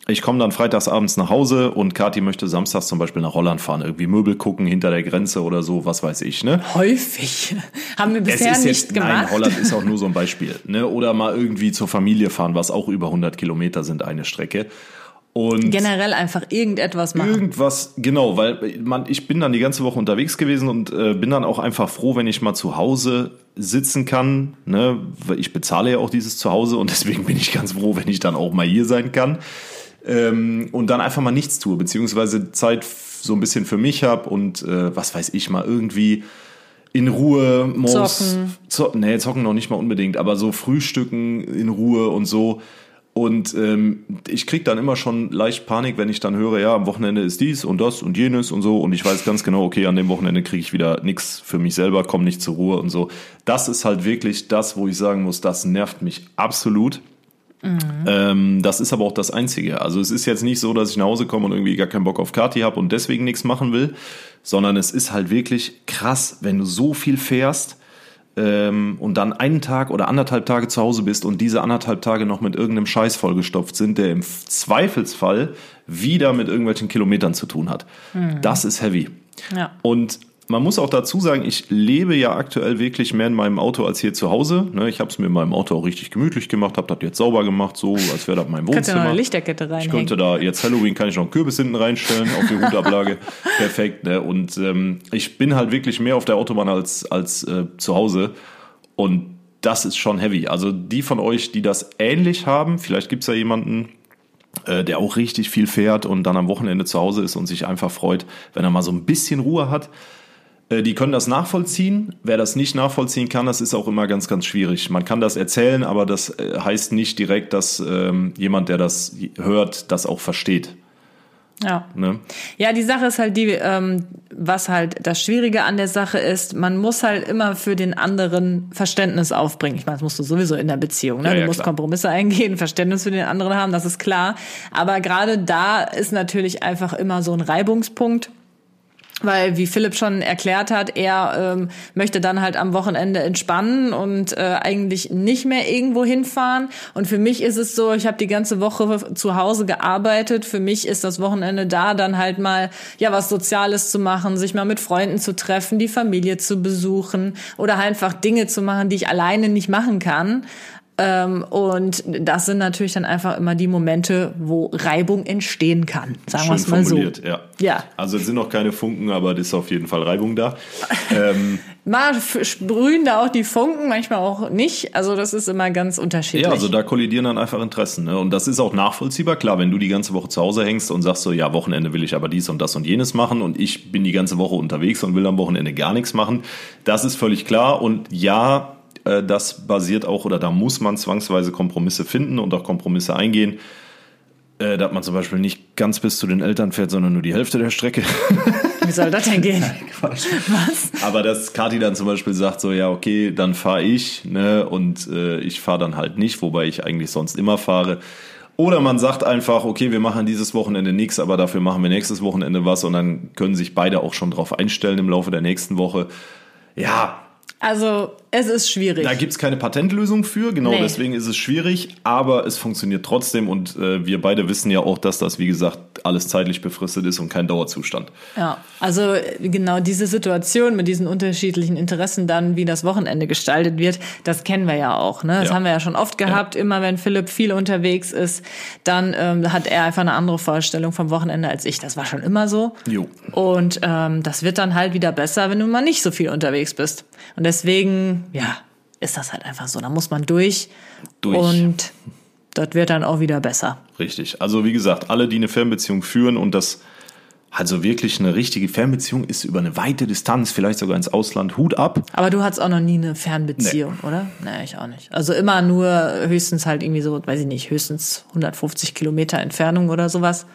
Ich komme dann freitags abends nach Hause und Kati möchte samstags zum Beispiel nach Holland fahren, irgendwie Möbel gucken hinter der Grenze oder so, was weiß ich, ne? Häufig. [laughs] Haben wir bisher nicht jetzt, gemacht. Nein, Holland ist auch nur so ein [laughs] Beispiel. Ne? Oder mal irgendwie zur Familie fahren, was auch über 100 Kilometer sind, eine Strecke. Und Generell einfach irgendetwas machen. irgendwas, genau, weil man, ich bin dann die ganze Woche unterwegs gewesen und äh, bin dann auch einfach froh, wenn ich mal zu Hause sitzen kann. Ne? Ich bezahle ja auch dieses Zuhause und [laughs] deswegen bin ich ganz froh, wenn ich dann auch mal hier sein kann. Ähm, und dann einfach mal nichts tue, beziehungsweise Zeit so ein bisschen für mich habe und äh, was weiß ich mal irgendwie in Ruhe morgens Zocken. Zo nee, zocken noch nicht mal unbedingt, aber so frühstücken in Ruhe und so. Und ähm, ich krieg dann immer schon leicht Panik, wenn ich dann höre, ja, am Wochenende ist dies und das und jenes und so. Und ich weiß ganz genau, okay, an dem Wochenende kriege ich wieder nichts für mich selber, komme nicht zur Ruhe und so. Das ist halt wirklich das, wo ich sagen muss, das nervt mich absolut. Ähm, das ist aber auch das Einzige. Also es ist jetzt nicht so, dass ich nach Hause komme und irgendwie gar keinen Bock auf Kati habe und deswegen nichts machen will, sondern es ist halt wirklich krass, wenn du so viel fährst ähm, und dann einen Tag oder anderthalb Tage zu Hause bist und diese anderthalb Tage noch mit irgendeinem Scheiß vollgestopft sind, der im Zweifelsfall wieder mit irgendwelchen Kilometern zu tun hat. Das ist heavy. Ja. Und man muss auch dazu sagen, ich lebe ja aktuell wirklich mehr in meinem Auto als hier zu Hause. Ne, Ich habe es mir in meinem Auto auch richtig gemütlich gemacht, habe das jetzt sauber gemacht, so als wäre das mein Kannst du noch Wohnzimmer. eine Lichterkette Ich reinhängen? könnte da jetzt Halloween kann ich noch einen Kürbis hinten reinstellen auf die Hutablage. [laughs] Perfekt. Ne? Und ähm, ich bin halt wirklich mehr auf der Autobahn als als äh, zu Hause. Und das ist schon heavy. Also die von euch, die das ähnlich haben, vielleicht gibt's ja jemanden, äh, der auch richtig viel fährt und dann am Wochenende zu Hause ist und sich einfach freut, wenn er mal so ein bisschen Ruhe hat. Äh, Die können das nachvollziehen. Wer das nicht nachvollziehen kann, das ist auch immer ganz, ganz schwierig. Man kann das erzählen, aber das äh, heißt nicht direkt, dass ähm, jemand, der das hört, das auch versteht. Ja. Ne? Ja, die Sache ist halt die, ähm, was halt das Schwierige an der Sache ist, man muss halt immer für den anderen Verständnis aufbringen. Ich meine, das musst du sowieso in der Beziehung, ne? Ja, du ja, musst klar. Kompromisse eingehen, Verständnis für den anderen haben, das ist klar. Aber gerade da ist natürlich einfach immer so ein Reibungspunkt. Weil, wie Philipp schon erklärt hat, er ähm, möchte dann halt am Wochenende entspannen und äh, eigentlich nicht mehr irgendwo hinfahren. Und für mich ist es so, ich habe die ganze Woche zu Hause gearbeitet. Für mich ist das Wochenende da, dann halt mal ja was Soziales zu machen, sich mal mit Freunden zu treffen, die Familie zu besuchen oder halt einfach Dinge zu machen, die ich alleine nicht machen kann. Ähm, und das sind natürlich dann einfach immer die Momente, wo Reibung entstehen kann. Sagen wir es mal so. ja. Ja. Also es sind noch keine Funken, aber es ist auf jeden Fall Reibung da. ähm, [laughs] Mal sprühen da auch die Funken, manchmal auch nicht. Also das ist immer ganz unterschiedlich. Ja, also da kollidieren dann einfach Interessen. Ne? Und das ist auch nachvollziehbar. Klar, wenn du die ganze Woche zu Hause hängst und sagst so, ja, Wochenende will ich aber dies und das und jenes machen und ich bin die ganze Woche unterwegs und will am Wochenende gar nichts machen, das ist völlig klar. Und ja, äh, das basiert auch oder da muss man zwangsweise Kompromisse finden und auch Kompromisse eingehen. Äh, dass man zum Beispiel nicht ganz bis zu den Eltern fährt, sondern nur die Hälfte der Strecke. [laughs] Wie soll das denn gehen? Aber dass Kati dann zum Beispiel sagt, so ja, okay, dann fahre ich, ne, und äh, ich fahre dann halt nicht, wobei ich eigentlich sonst immer fahre. Oder man sagt einfach, okay, wir machen dieses Wochenende nichts, aber dafür machen wir nächstes Wochenende was und dann können sich beide auch schon drauf einstellen im Laufe der nächsten Woche. Ja, Also es ist schwierig. da gibt's keine Patentlösung für, genau Nee. deswegen ist es schwierig, aber es funktioniert trotzdem und äh, wir beide wissen ja auch, dass das, wie gesagt, alles zeitlich befristet ist und kein Dauerzustand. Ja, also genau diese Situation mit diesen unterschiedlichen Interessen dann, wie das Wochenende gestaltet wird, das kennen wir ja auch. Ne? Das Ja. haben wir ja schon oft gehabt. Immer wenn Philipp viel unterwegs ist, dann ähm, hat er einfach eine andere Vorstellung vom Wochenende als ich. Das war schon immer so. Jo. Und ähm, das wird dann halt wieder besser, wenn du mal nicht so viel unterwegs bist. Und deswegen, ja, ist das halt einfach so. Da muss man durch. Durch. Und das wird dann auch wieder besser. Richtig. Also wie gesagt, alle, die eine Fernbeziehung führen und das also wirklich eine richtige Fernbeziehung ist über eine weite Distanz, vielleicht sogar ins Ausland, Hut ab. Aber du hattest auch noch nie eine Fernbeziehung, oder? Nee, ich auch nicht. Also immer nur höchstens halt irgendwie so, weiß ich nicht, höchstens 150 Kilometer Entfernung oder sowas.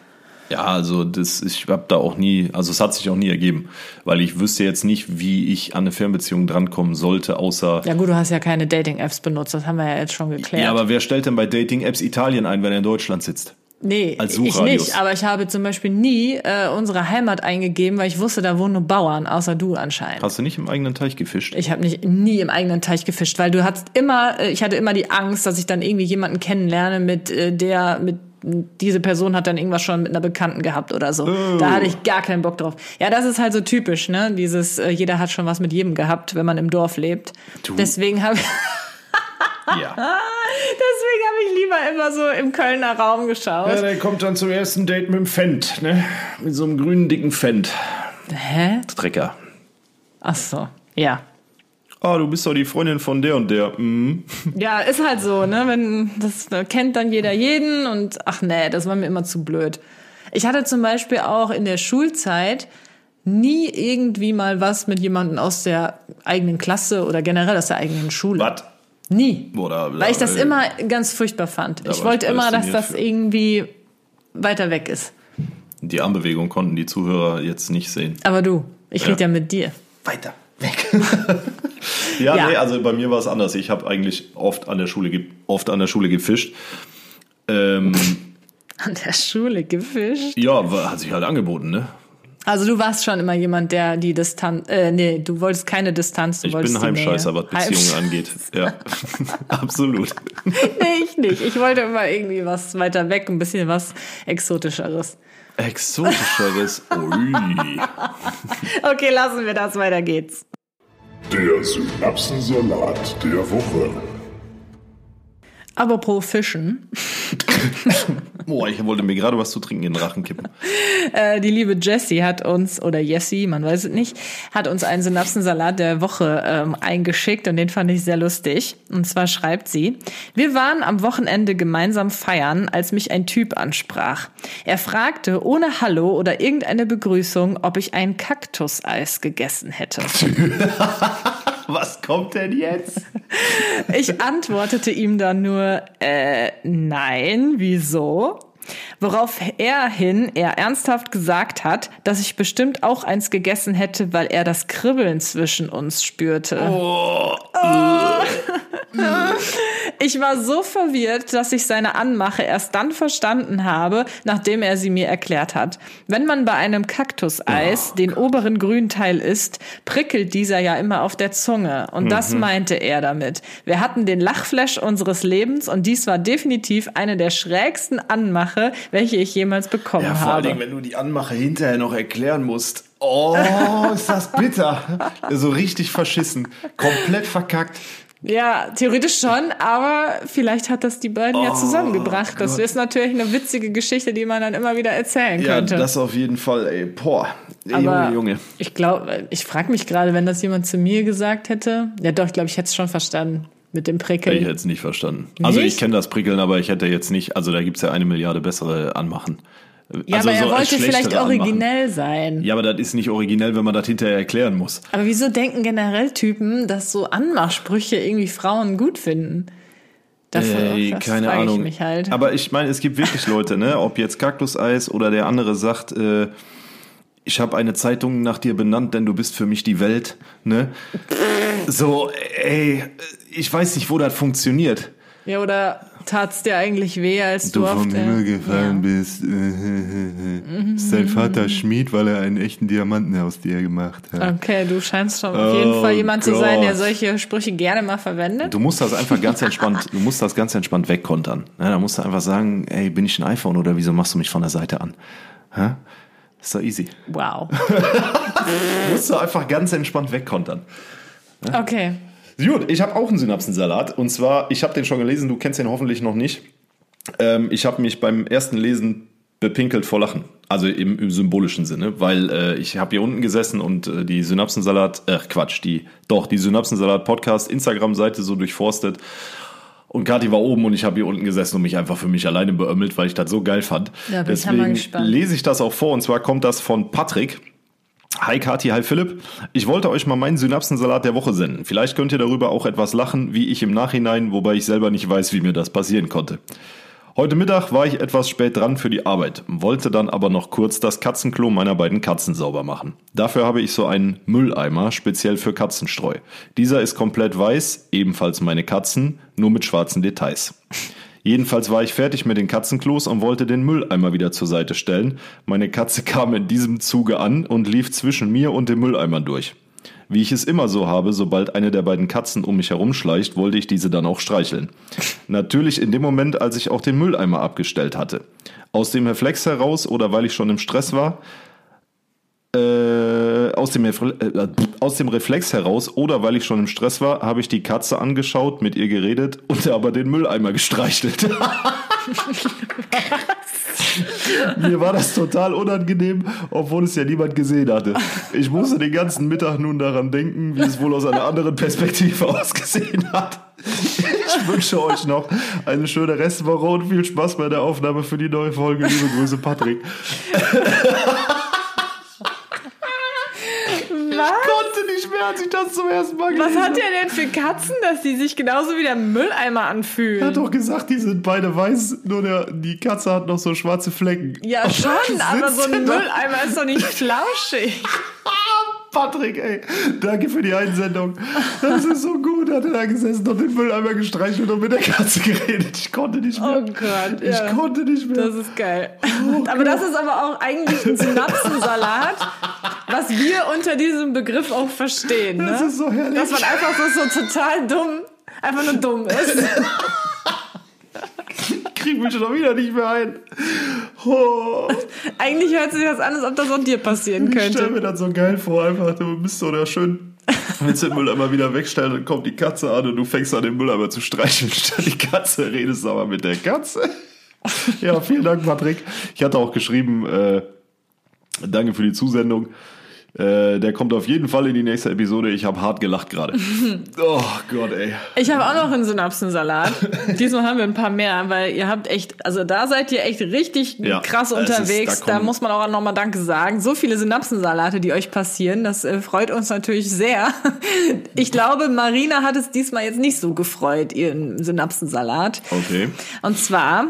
Ja, also das, ich habe da auch nie, also es hat sich auch nie ergeben, weil ich wüsste jetzt nicht, wie ich an eine Fernbeziehung drankommen sollte, außer Ja gut, du hast ja keine Dating-Apps benutzt, das haben wir ja jetzt schon geklärt. ja, aber wer stellt denn bei Dating-Apps Italien ein, wenn er in Deutschland sitzt? nee, als ich nicht. Aber ich habe zum Beispiel nie äh, unsere Heimat eingegeben, weil ich wusste, da wohnen nur Bauern, außer du anscheinend. Hast du nicht im eigenen Teich gefischt? Ich habe nicht nie im eigenen Teich gefischt, weil du hattest immer, äh, ich hatte immer die Angst, dass ich dann irgendwie jemanden kennenlerne, mit äh, der, mit diese Person hat dann irgendwas schon mit einer Bekannten gehabt oder so. Da hatte ich gar keinen Bock drauf. Ja, das ist halt so typisch, ne? Dieses, äh, jeder hat schon was mit jedem gehabt, wenn man im Dorf lebt. Du. Deswegen habe [laughs] Ja. deswegen habe ich lieber immer so im Kölner Raum geschaut. der kommt dann zum ersten Date mit dem Fendt, ne? Mit so einem grünen, dicken Fendt. Hä? Trecker. Ach so, ja. Ah, du bist doch die Freundin von der und der. Mhm. [laughs] Ja, ist halt so, ne? Wenn das da kennt dann jeder jeden und ach nee, das war mir immer zu blöd. Ich hatte zum Beispiel auch in der Schulzeit nie irgendwie mal was mit jemandem aus der eigenen Klasse oder generell aus der eigenen Schule. Was? Nie. Oder, Weil ich das immer ganz furchtbar fand. Ich wollte ich immer, dass das für. irgendwie weiter weg ist. Die Armbewegung konnten die Zuhörer jetzt nicht sehen. Aber du, ich Ja. rede ja mit dir. Weiter, weg. [laughs] ja, Ja. nee, also bei mir war es anders. Ich habe eigentlich oft an der Schule, oft an der Schule gefischt. Ähm, [laughs] An der Schule gefischt. ja, war- hat sich halt angeboten, ne? Also du warst schon immer jemand, der die Distanz, äh, nee, du wolltest keine Distanz, du Ich wolltest bin die Heimscheißer, was Beziehungen angeht. Ja, [laughs] [laughs] absolut. Nee, ich nicht. Ich wollte immer irgendwie was weiter weg, ein bisschen was Exotischeres. Exotischeres. Ui. Okay, lassen wir das, weiter geht's. Der Synapsensalat der Woche. Aber pro Fischen, [laughs] [laughs] Boah, ich wollte mir gerade was zu trinken in den Rachen kippen. [laughs] äh, die liebe Jessie hat uns, oder Jessie, man weiß es nicht, hat uns einen Synapsensalat der Woche ähm, eingeschickt und den fand ich sehr lustig. Und zwar schreibt sie, wir waren am Wochenende gemeinsam feiern, als mich ein Typ ansprach. Er fragte ohne Hallo oder irgendeine Begrüßung, ob ich ein Kaktuseis gegessen hätte. [laughs] Was kommt denn jetzt? [laughs] Ich antwortete ihm dann nur, äh, nein, wieso? Worauf er hin er ernsthaft gesagt hat, dass ich bestimmt auch eins gegessen hätte, weil er das Kribbeln zwischen uns spürte. [laughs] [laughs] Ich war so verwirrt, dass ich seine Anmache erst dann verstanden habe, nachdem er sie mir erklärt hat. Wenn man bei einem Kaktuseis den oberen grünen Teil isst, prickelt dieser ja immer auf der Zunge. Und das meinte er damit. Wir hatten den Lachflash unseres Lebens und dies war definitiv eine der schrägsten Anmache, welche ich jemals bekommen Ja, vor habe. Dingen, wenn du die Anmache hinterher noch erklären musst. Oh, ist das bitter. [laughs] So richtig verschissen. Komplett verkackt. Ja, theoretisch schon, aber vielleicht hat das die beiden ja zusammengebracht. Das Oh Gott. ist natürlich eine witzige Geschichte, die man dann immer wieder erzählen Ja, könnte. das auf jeden Fall, ey. Boah. Ey, aber Junge, Junge. ich glaube, ich frage mich gerade, wenn das jemand zu mir gesagt hätte. Ja, doch, ich glaube, ich hätte es schon verstanden mit dem Ich Prickeln. hätte es nicht verstanden. Also Nicht? ich kenne das Prickeln, aber ich hätte jetzt nicht, also da gibt's ja eine Milliarde bessere Anmachen. Ja, also aber er so wollte vielleicht schlechtere Anmachen. originell sein. Ja, aber das ist nicht originell, wenn man das hinterher erklären muss. Aber wieso denken generell Typen, dass so Anmachsprüche irgendwie Frauen gut finden? Das, Ey, das keine Ahnung. Ich mich halt. Aber ich meine, es gibt wirklich Leute, ne? [laughs] Ob jetzt Kaktuseis oder der andere sagt, äh, ich habe eine Zeitung nach dir benannt, denn du bist für mich die Welt, ne? So, ey, ich weiß nicht, wo das funktioniert. ja, oder tat's dir eigentlich weh, als du, auf der, bist. [laughs] ist dein Vater Schmied, weil er einen echten Diamanten aus dir gemacht hat. Okay, du scheinst schon auf jeden Oh Fall jemand zu sein, der Gott. solche Sprüche gerne mal verwendet. Du musst das einfach ganz entspannt, du musst das ganz entspannt wegkontern. Ne, da musst du einfach sagen, ey, bin ich ein iPhone oder wieso machst du mich von der Seite an? Hä? Ist doch easy. Wow. [laughs] Musst du einfach ganz entspannt wegkontern. Okay. Gut, ich habe auch einen Synapsensalat. Und zwar, ich habe den schon gelesen, du kennst den hoffentlich noch nicht. Ähm, ich habe mich beim ersten Lesen bepinkelt vor Lachen. Also im, im symbolischen Sinne, weil äh, ich habe hier unten gesessen und äh, die Synapsensalat, äh, Quatsch, die, doch, die Synapsensalat Podcast Instagram-Seite so durchforstet. Und Kathi war oben und ich habe hier unten gesessen und mich einfach für mich alleine beömmelt, weil ich das so geil fand. Da Deswegen lese ich das auch vor und zwar kommt das von Patrick. Hi Kathi, hi Philipp. Ich wollte euch mal meinen Synapsensalat der Woche senden. Vielleicht könnt ihr darüber auch etwas lachen, wie ich im Nachhinein, wobei ich selber nicht weiß, wie mir das passieren konnte. Heute Mittag war ich etwas spät dran für die Arbeit, wollte dann aber noch kurz das Katzenklo meiner beiden Katzen sauber machen. Dafür habe ich so einen Mülleimer speziell für Katzenstreu. Dieser ist komplett weiß, ebenfalls meine Katzen, nur mit schwarzen Details. Jedenfalls war ich fertig mit den Katzenklos und wollte den Mülleimer wieder zur Seite stellen. Meine Katze [laughs] kam in diesem Zuge an und lief zwischen mir und dem Mülleimer durch. Wie ich es immer so habe, sobald eine der beiden Katzen um mich herumschleicht, wollte ich diese dann auch streicheln. Natürlich in dem Moment, als ich auch den Mülleimer abgestellt hatte. Aus dem Reflex heraus oder weil ich schon im Stress war, äh, aus, dem äh, aus dem Reflex heraus oder weil ich schon im Stress war, habe ich die Katze angeschaut, mit ihr geredet und aber den Mülleimer gestreichelt. [laughs] Mir war das total unangenehm, obwohl es ja niemand gesehen hatte. Ich musste den ganzen Mittag nun daran denken, wie es wohl aus einer anderen Perspektive [laughs] ausgesehen hat. Ich wünsche euch noch eine schöne Restwoche und viel Spaß bei der Aufnahme für die neue Folge. Liebe Grüße, Patrick. Was? konnte nicht wer hat sich das zum ersten Mal Was gelesen? hat der denn für Katzen, dass die sich genauso wie der Mülleimer Er anfühlen? hat doch gesagt, die sind beide weiß, nur der, die Katze hat noch so schwarze Flecken. ja, Und schon, aber so ein er Mülleimer ist doch nicht [laughs] flauschig. [laughs] Patrick, ey, danke für die Einsendung. Das ist so gut. Hat er da gesessen und den Mülleimer gestreichelt und mit der Katze geredet. Ich konnte nicht mehr. Oh Gott, ich ja. konnte nicht mehr. Das ist geil. aber das ist aber auch eigentlich ein Synapsensalat, was wir unter diesem Begriff auch verstehen. Ne? Das ist so herrlich. Dass man einfach so, so total dumm, einfach nur dumm ist. [laughs] ich krieg mich schon wieder nicht mehr ein. Oh, Eigentlich hört sich das an, als ob das auch dir passieren ich stelle mir könnte. das so geil vor. Einfach, du bist so da schön. Willst den Mülleimer wieder wegstellen, dann kommt die Katze an und du fängst an, den Mülleimer zu streicheln. Statt die Katze redest du aber mit der Katze. Ja, vielen Dank, Patrick. Ich hatte auch geschrieben, äh, danke für die Zusendung. Äh, der kommt auf jeden Fall in die nächste Episode. Ich habe hart gelacht gerade. [laughs] oh Gott, ey. Ich habe auch noch einen Synapsensalat. [laughs] Diesmal haben wir ein paar mehr, weil ihr habt echt, also da seid ihr echt richtig Ja, krass es ist- unterwegs. da da, muss man auch nochmal Danke sagen. So viele Synapsensalate, die euch passieren, das äh, freut uns natürlich sehr. [laughs] Ich glaube, Marina hat es diesmal jetzt nicht so gefreut, ihren Synapsensalat. Okay. Und zwar,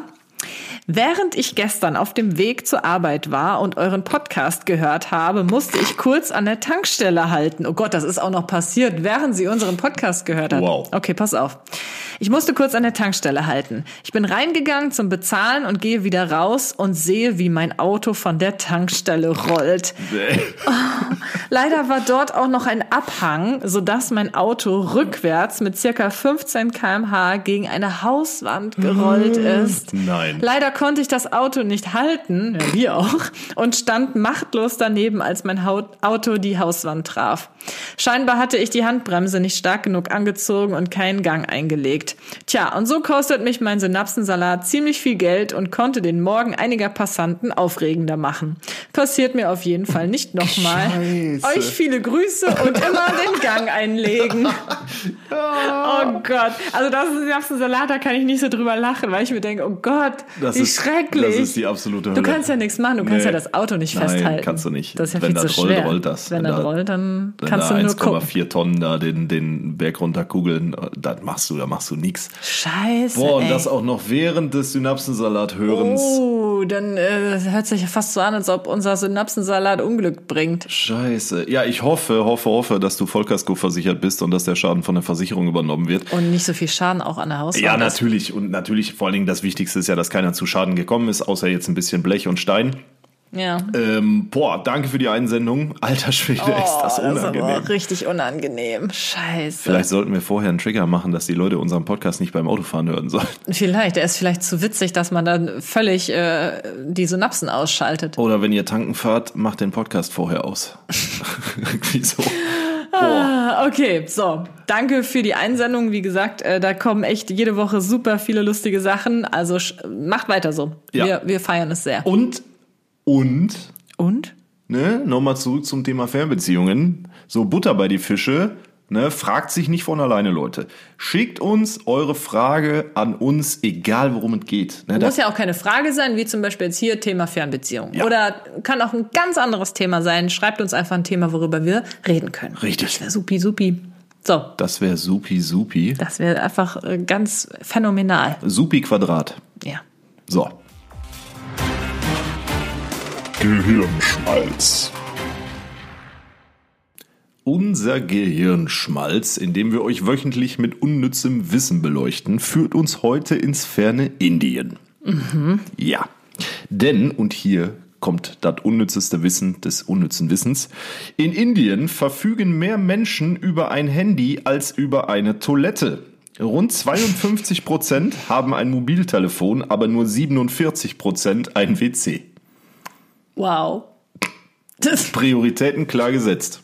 während ich gestern auf dem Weg zur Arbeit war und euren Podcast gehört habe, musste ich kurz an der Tankstelle halten. Oh Gott, das ist auch noch passiert, während sie unseren Podcast gehört hat. Wow. Okay, pass auf. Ich musste kurz an der Tankstelle halten. Ich bin reingegangen zum Bezahlen und gehe wieder raus und sehe, wie mein Auto von der Tankstelle rollt. Leider war dort auch noch ein Abhang, sodass mein Auto rückwärts mit circa 15 kmh gegen eine Hauswand gerollt ist. Nein. Leider konnte ich das Auto nicht halten, ja, wir auch, und stand machtlos daneben, als mein Auto die Hauswand traf. Scheinbar hatte ich die Handbremse nicht stark genug angezogen und keinen Gang eingelegt. Tja, und so kostet mich mein Synapsensalat ziemlich viel Geld und konnte den Morgen einiger Passanten aufregender machen. Passiert mir auf jeden Fall nicht [laughs] nochmal. Euch viele Grüße und immer den Gang einlegen. [laughs] Oh Gott. Also das ist Synapsensalat, da kann ich nicht so drüber lachen, weil ich mir denke, oh Gott, Das wie ist, schrecklich. Das ist die absolute Hölle. Du kannst ja nichts machen, du kannst Nee. ja das Auto nicht Nein, festhalten. kannst du nicht. Das ist ja Wenn viel das zu rollt, schwer. rollt das. Wenn, Wenn das da- rollt, dann Wenn kannst da du nur gucken. 1,4 Tonnen da den, den Berg runterkugeln, dann machst du, da machst du nix. Scheiße. Boah, und ey. das auch noch während des Synapsensalat-Hörens. Oh, dann äh, hört sich ja fast so an, als ob unser Synapsensalat Unglück bringt. Scheiße. Ja, ich hoffe, hoffe, hoffe, dass du Vollkasko versichert bist und dass der Schaden von der Versicherung übernommen wird. Und nicht so viel Schaden auch an der Hauswand. Ja, natürlich. Und natürlich, vor allen Dingen das Wichtigste ist ja, dass keiner zu Schaden gekommen ist, außer jetzt ein bisschen Blech und Stein. Ja. Ähm, boah, danke für die Einsendung. Alter Schwede, ist das Oh, das ist unangenehm. richtig unangenehm. Scheiße. Vielleicht sollten wir vorher einen Trigger machen, dass die Leute unseren Podcast nicht beim Autofahren hören sollen. Vielleicht, der ist vielleicht zu witzig, dass man dann völlig äh, die Synapsen ausschaltet. Oder wenn ihr tanken fahrt, macht den Podcast vorher aus. [laughs] Irgendwie so. Boah. Ah, Okay, so. Danke für die Einsendung. Wie gesagt, äh, da kommen echt jede Woche super viele lustige Sachen. Also macht weiter so. Ja. Wir, wir feiern es sehr. Und, und, Und? ne, nochmal zurück zum Thema Fernbeziehungen. So Butter bei die Fische, ne, fragt sich nicht von alleine, Leute. Schickt uns eure Frage an uns, egal worum es geht. Ne, Muss ja auch keine Frage sein, wie zum Beispiel jetzt hier Thema Fernbeziehung. Ja. Oder kann auch ein ganz anderes Thema sein. Schreibt uns einfach ein Thema, worüber wir reden können. Richtig. Das wäre supi, supi. So, Das wäre supi, supi. das wäre einfach äh, ganz phänomenal. Supi Quadrat. Ja. So. Gehirnschmalz. Unser Gehirnschmalz, in dem wir euch wöchentlich mit unnützem Wissen beleuchten, führt uns heute ins ferne Indien. Ja, denn, und hier kommt das unnützeste Wissen des unnützen Wissens, in Indien verfügen mehr Menschen über ein Handy als über eine Toilette. Rund 52 Prozent haben ein Mobiltelefon, aber nur 47 Prozent ein WC. Wow. Das Prioritäten klar gesetzt.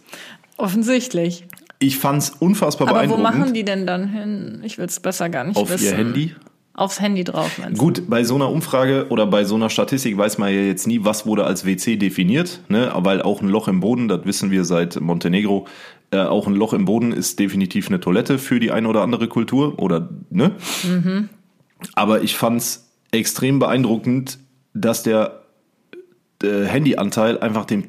offensichtlich. Ich fand's unfassbar Aber wo beeindruckend. machen die denn dann hin? Ich will es besser gar nicht Auf wissen. ihr Handy? Aufs Handy drauf, meinst du? Gut, bei so einer Umfrage oder bei so einer Statistik weiß man ja jetzt nie, was wurde als WC definiert, ne? weil auch ein Loch im Boden, das wissen wir seit Montenegro, äh, auch ein Loch im Boden ist definitiv eine Toilette für die eine oder andere Kultur oder ne? Aber ich fand's extrem beeindruckend, dass der äh, Handyanteil einfach dem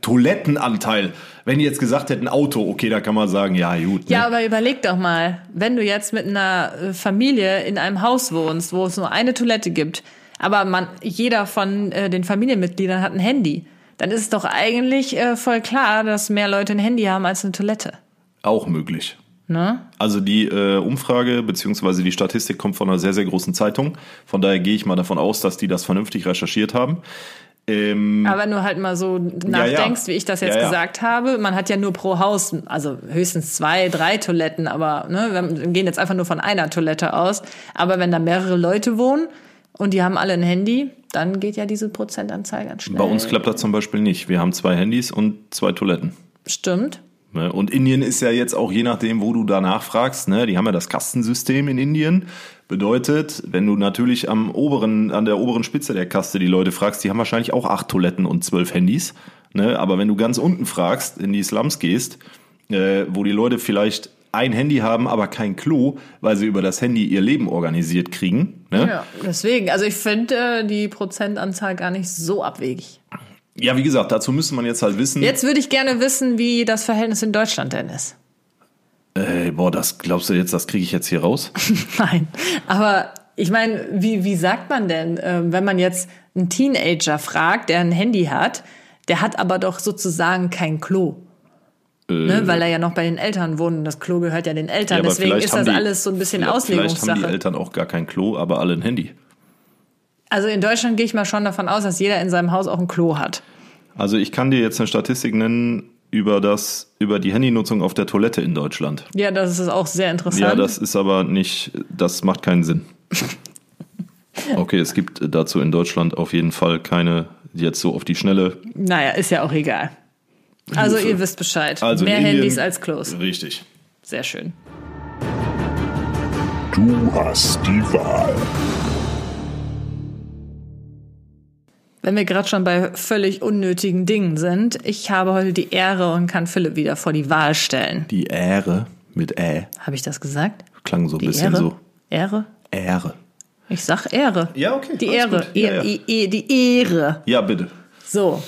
Toilettenanteil. Wenn die jetzt gesagt hätten Auto, okay, da kann man sagen, ja gut. Ja, ne? aber überleg doch mal, wenn du jetzt mit einer äh, Familie in einem Haus wohnst, wo es nur eine Toilette gibt, aber man, jeder von äh, den Familienmitgliedern hat ein Handy, dann ist es doch eigentlich äh, voll klar, dass mehr Leute ein Handy haben als eine Toilette. Auch möglich. Ne? Also die äh, Umfrage beziehungsweise die Statistik kommt von einer sehr, sehr großen Zeitung. Von daher gehe ich mal davon aus, dass die das vernünftig recherchiert haben. Ähm, Aber wenn du halt mal so nachdenkst, wie ich das jetzt Ja, ja. gesagt habe, man hat ja nur pro Haus, also höchstens zwei, drei Toiletten, aber ne, wir gehen jetzt einfach nur von einer Toilette aus. Aber wenn da mehrere Leute wohnen und die haben alle ein Handy, dann geht ja diese Prozentanzahl ganz schnell. bei uns klappt das zum Beispiel nicht. Wir haben zwei Handys und zwei Toiletten. Stimmt. Ne? Und Indien ist ja jetzt auch je nachdem, wo du danach fragst, ne? die haben ja das Kastensystem in Indien. Bedeutet, wenn du natürlich am oberen, an der oberen Spitze der Kaste die Leute fragst, die haben wahrscheinlich auch acht Toiletten und zwölf Handys. Ne? Aber wenn du ganz unten fragst, in die Slums gehst, äh, wo die Leute vielleicht ein Handy haben, aber kein Klo, weil sie über das Handy ihr Leben organisiert kriegen. Ne? Ja, deswegen. Also ich finde äh, die Prozentanzahl gar nicht so abwegig. ja, wie gesagt, dazu müsste man jetzt halt wissen. Jetzt würde ich gerne wissen, wie das Verhältnis in Deutschland denn ist. Äh, boah, das glaubst du jetzt, das kriege ich jetzt hier raus? [laughs] Nein, aber ich meine, wie, wie sagt man denn, äh, wenn man jetzt einen Teenager fragt, der ein Handy hat, der hat aber doch sozusagen kein Klo. Ne, weil er ja noch bei den Eltern wohnt und das Klo gehört ja den Eltern. Ja, Deswegen ist das die- alles so ein bisschen vielleicht- Vielleicht haben die Auslegungssache. Eltern auch gar kein Klo, aber alle ein Handy. Also in Deutschland gehe ich mal schon davon aus, dass jeder in seinem Haus auch ein Klo hat. Also ich kann dir jetzt eine Statistik nennen über das, über die Handynutzung auf der Toilette in Deutschland. Ja, das ist auch sehr interessant. Ja, das ist aber nicht, das macht keinen Sinn. [laughs] Okay, es gibt dazu in Deutschland auf jeden Fall keine, jetzt so auf die Schnelle. naja, ist ja auch egal. Also Hilfe. ihr wisst Bescheid. Also Mehr Indien- Handys als Klos. Richtig. Sehr schön. Du hast die Wahl. Wenn wir gerade schon bei völlig unnötigen Dingen sind, ich habe heute die Ehre und kann Philipp wieder vor die Wahl stellen. Die Ehre mit Ä Habe ich das gesagt? klang so ein Die bisschen Ehre? so. Ehre? Ehre. Ich sag Ehre. Ja, okay, Die alles Ehre. Ja, E- ja. E- E- die Ehre. Ja, bitte. So,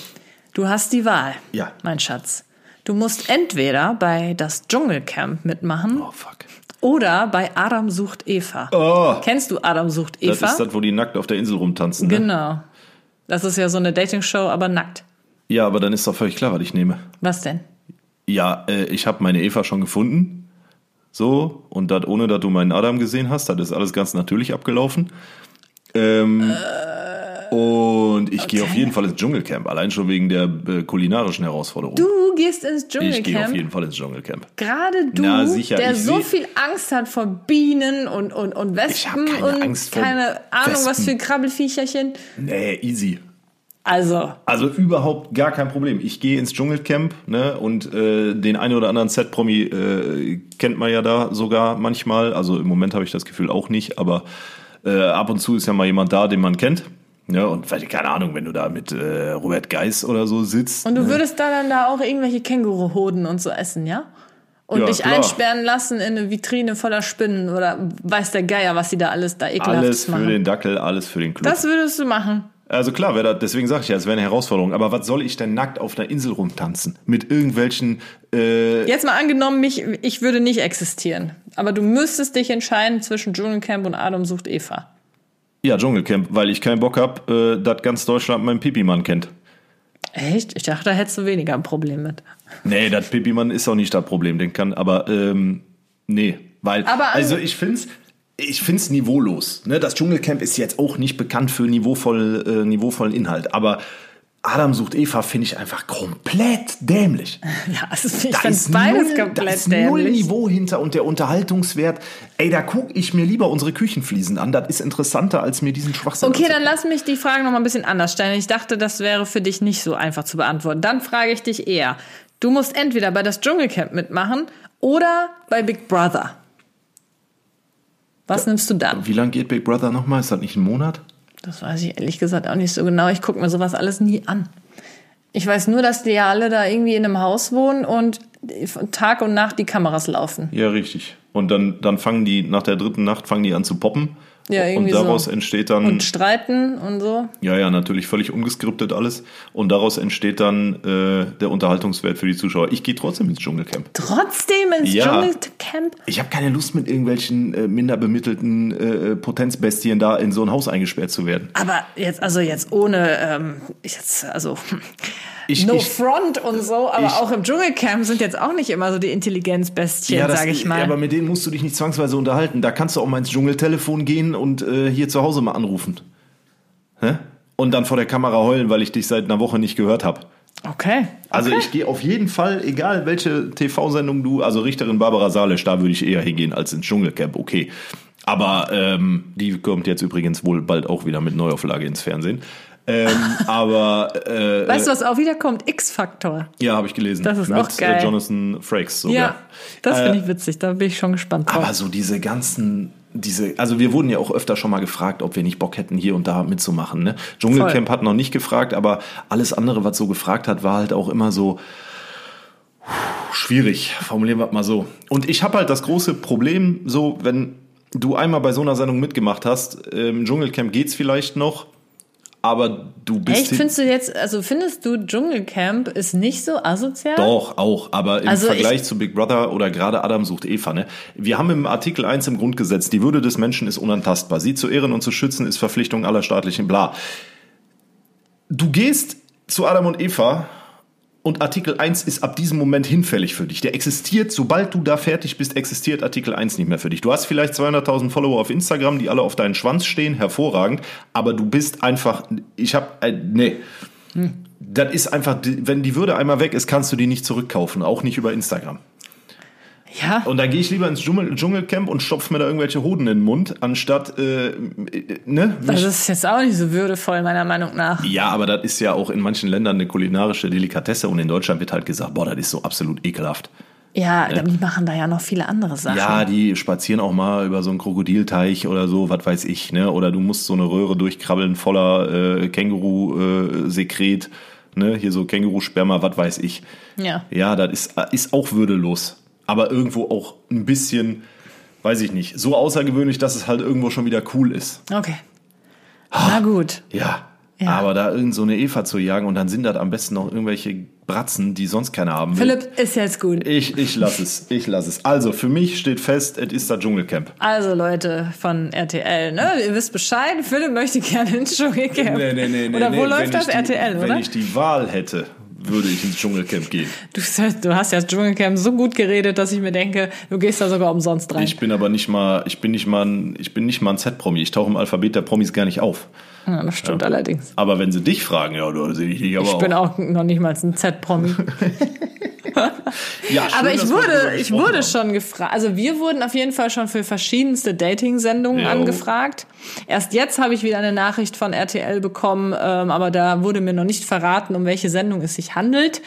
du hast die Wahl. Ja. Mein Schatz. Du musst entweder bei das Dschungelcamp mitmachen Oh, fuck. oder bei Adam sucht Eva. Oh, Kennst du Adam sucht das Eva? ist das, wo die nackt auf der Insel rumtanzen. Ne? Genau. Das ist ja so eine Dating-Show, aber nackt. Ja, aber dann ist doch völlig klar, was ich nehme. Was denn? Ja, äh, ich habe meine Eva schon gefunden. So, und das ohne, dass du meinen Adam gesehen hast, das ist alles ganz natürlich abgelaufen. Ähm, und ich gehe auf jeden Fall ins Dschungelcamp, allein schon wegen der äh, kulinarischen Herausforderung. Du gehst ins ich gehe auf Dschungelcamp. jeden Fall ins Dschungelcamp. Gerade du, Na, sicher, der so viel Angst hat vor Bienen und, und, und Wespen keine und Angst vor keine Ahnung, was Wespen. für Krabbelfiecherchen. Nee, easy. Also, Also überhaupt gar kein Problem. Ich gehe ins Dschungelcamp ne, und äh, den einen oder anderen Set-Promi äh, kennt man ja da sogar manchmal. Also im Moment habe ich das Gefühl auch nicht, aber äh, ab und zu ist ja mal jemand da, den man kennt. Ja, und weil, keine Ahnung, wenn du da mit äh, Robert Geis oder so sitzt. und du würdest da dann da auch irgendwelche Känguruhoden und so essen, ja? Und Ja, dich klar. einsperren lassen in eine Vitrine voller Spinnen oder weiß der Geier, was die da alles da ekelhaftes alles für machen. den Dackel, alles für den Club. das würdest du machen. Also klar, das, deswegen sage ich ja, es wäre eine Herausforderung. Aber was soll ich denn nackt auf einer Insel rumtanzen? Mit irgendwelchen äh, Jetzt mal angenommen, mich, ich würde nicht existieren. Aber du müsstest dich entscheiden zwischen Dschungelcamp und Adam sucht Eva. Ja, Dschungelcamp, weil ich keinen Bock hab, äh, dass ganz Deutschland meinen Pipi-Mann kennt. Echt? Ich dachte, da hättest du weniger ein Problem mit. Nee, das [laughs] Pipi-Mann ist auch nicht das Problem, den kann, aber ähm, nee, weil Aber an- also ich find's ich find's niveaulos. Ne? Das Dschungelcamp ist jetzt auch nicht bekannt für niveauvoll, äh, niveauvollen Inhalt, aber Adam sucht Eva finde ich einfach komplett dämlich. [laughs] Ja, also ich Da ist beides null, da komplett ist null dämlich. Niveau hinter und der Unterhaltungswert. Ey, da guck ich mir lieber unsere Küchenfliesen an. Das ist interessanter, als mir diesen Schwachsinn Okay, dann lass mich die Frage noch mal ein bisschen anders stellen. Ich dachte, das wäre für dich nicht so einfach zu beantworten. Dann frage ich dich eher. Du musst entweder bei das Dschungelcamp mitmachen oder bei Big Brother. Was nimmst du dann? Wie lange geht Big Brother nochmal? Ist das nicht ein Monat? Das weiß ich ehrlich gesagt auch nicht so genau. Ich gucke mir sowas alles nie an. Ich weiß nur, dass die ja alle da irgendwie in einem Haus wohnen und Tag und Nacht die Kameras laufen. Ja, richtig. Und dann, dann fangen die, nach der dritten Nacht fangen die an zu poppen Ja, und irgendwie daraus so. entsteht dann Und streiten und so. Ja, ja, natürlich völlig ungeskriptet alles. Und daraus entsteht dann äh, der Unterhaltungswert für die Zuschauer. Ich gehe trotzdem ins Dschungelcamp. Trotzdem ins Ja. Dschungelcamp. Ich habe keine Lust, mit irgendwelchen äh, minder bemittelten äh, Potenzbestien da in so ein Haus eingesperrt zu werden. Aber jetzt, also jetzt ohne, ähm, jetzt, also Ich- no ich- front und so, aber ich- auch im Dschungelcamp sind jetzt auch nicht immer so die Intelligenzbestien, das- sage ich mal. Aber mit denen musst du dich nicht zwangsweise unterhalten. Da kannst du auch mal ins Dschungeltelefon gehen und äh, hier zu Hause mal anrufen. Hä? Und dann vor der Kamera heulen, weil ich dich seit einer Woche nicht gehört habe. okay. Also okay. ich gehe auf jeden Fall, egal welche TV-Sendung du, also Richterin Barbara Salisch, da würde ich eher hingehen als ins Dschungelcamp, okay. Aber ähm, die kommt jetzt übrigens wohl bald auch wieder mit Neuauflage ins Fernsehen. Ähm, [laughs] aber äh, Weißt du, was auch wieder kommt? X-Faktor. ja, habe ich gelesen. Das ist mit auch geil. Äh, Jonathan Frakes sogar. Ja, das Äh, finde ich witzig. Da bin ich schon gespannt drauf. Aber so diese ganzen, diese, also wir wurden ja auch öfter schon mal gefragt, ob wir nicht Bock hätten, hier und da mitzumachen. Ne? Dschungelcamp Voll. hat noch nicht gefragt, aber alles andere, was so gefragt hat, war halt auch immer so schwierig. Formulieren wir mal so. Und ich habe halt das große Problem, so wenn du einmal bei so einer Sendung mitgemacht hast, im Dschungelcamp geht's vielleicht noch, aber du bist Echt, findest du jetzt, also findest du Dschungelcamp ist nicht so asozial? Doch, auch, aber im Also Vergleich ich- zu Big Brother oder gerade Adam sucht Eva, ne? Wir haben im Artikel 1 im Grundgesetz, die Würde des Menschen ist unantastbar. Sie zu ehren und zu schützen ist Verpflichtung aller staatlichen bla. Du gehst zu Adam und Eva und Artikel 1 ist ab diesem Moment hinfällig für dich. Der existiert, sobald du da fertig bist, existiert Artikel 1 nicht mehr für dich. Du hast vielleicht 200.000 Follower auf Instagram, die alle auf deinen Schwanz stehen, hervorragend, aber du bist einfach, ich hab, äh, nee. Das ist einfach, wenn die Würde einmal weg ist, kannst du die nicht zurückkaufen, auch nicht über Instagram. Ja. Und dann gehe ich lieber ins Dschungel, Dschungelcamp und stopf mir da irgendwelche Hoden in den Mund, anstatt, äh, ne? Das ist jetzt auch nicht so würdevoll, meiner Meinung nach. ja, aber das ist ja auch in manchen Ländern eine kulinarische Delikatesse und in Deutschland wird halt gesagt, boah, das ist so absolut ekelhaft. Ja, die machen da ja noch viele andere Sachen. Ja, die spazieren auch mal über so einen Krokodilteich oder so, was weiß ich, ne? Oder du musst so eine Röhre durchkrabbeln voller äh, Känguru-Sekret, ne? Hier so Kängurusperma, was weiß ich. Ja. Ja, das ist, ist auch würdelos. Aber irgendwo auch ein bisschen, weiß ich nicht, so außergewöhnlich, dass es halt irgendwo schon wieder cool ist. Okay. Na gut. Ja. Ja. Aber da irgend so eine Eva zu jagen und dann sind das am besten noch irgendwelche Bratzen, die sonst keiner haben will. Philipp ist jetzt gut. Ich, ich lass es, ich lass es. Also, für mich steht fest, es ist das Dschungelcamp. Also Leute von RTL, ne? Ihr wisst Bescheid. Philipp möchte gerne ins Dschungelcamp. Oder wo läuft Wenn das? die, RTL, Wenn oder? ich die Wahl hätte, würde ich ins Dschungelcamp gehen. Du, du hast ja das Dschungelcamp so gut geredet, dass ich mir denke, du gehst da sogar umsonst rein. Ich bin aber nicht mal, ich bin nicht mal ein, ich bin nicht mal ein Z-Promi. Ich tauche im Alphabet der Promis gar nicht auf. ja, das stimmt allerdings. Aber wenn sie dich fragen, ja, du sehe ich dich aber Ich auch. bin auch noch nicht mal ein Z-Promi. [laughs] [laughs] ja, schön, Aber ich wurde, ich wurde haben. schon gefragt. Also wir wurden auf jeden Fall schon für verschiedenste Dating-Sendungen Jo. angefragt. Erst jetzt habe ich wieder eine Nachricht von RTL bekommen, ähm, aber da wurde mir noch nicht verraten, um welche Sendung es sich handelt.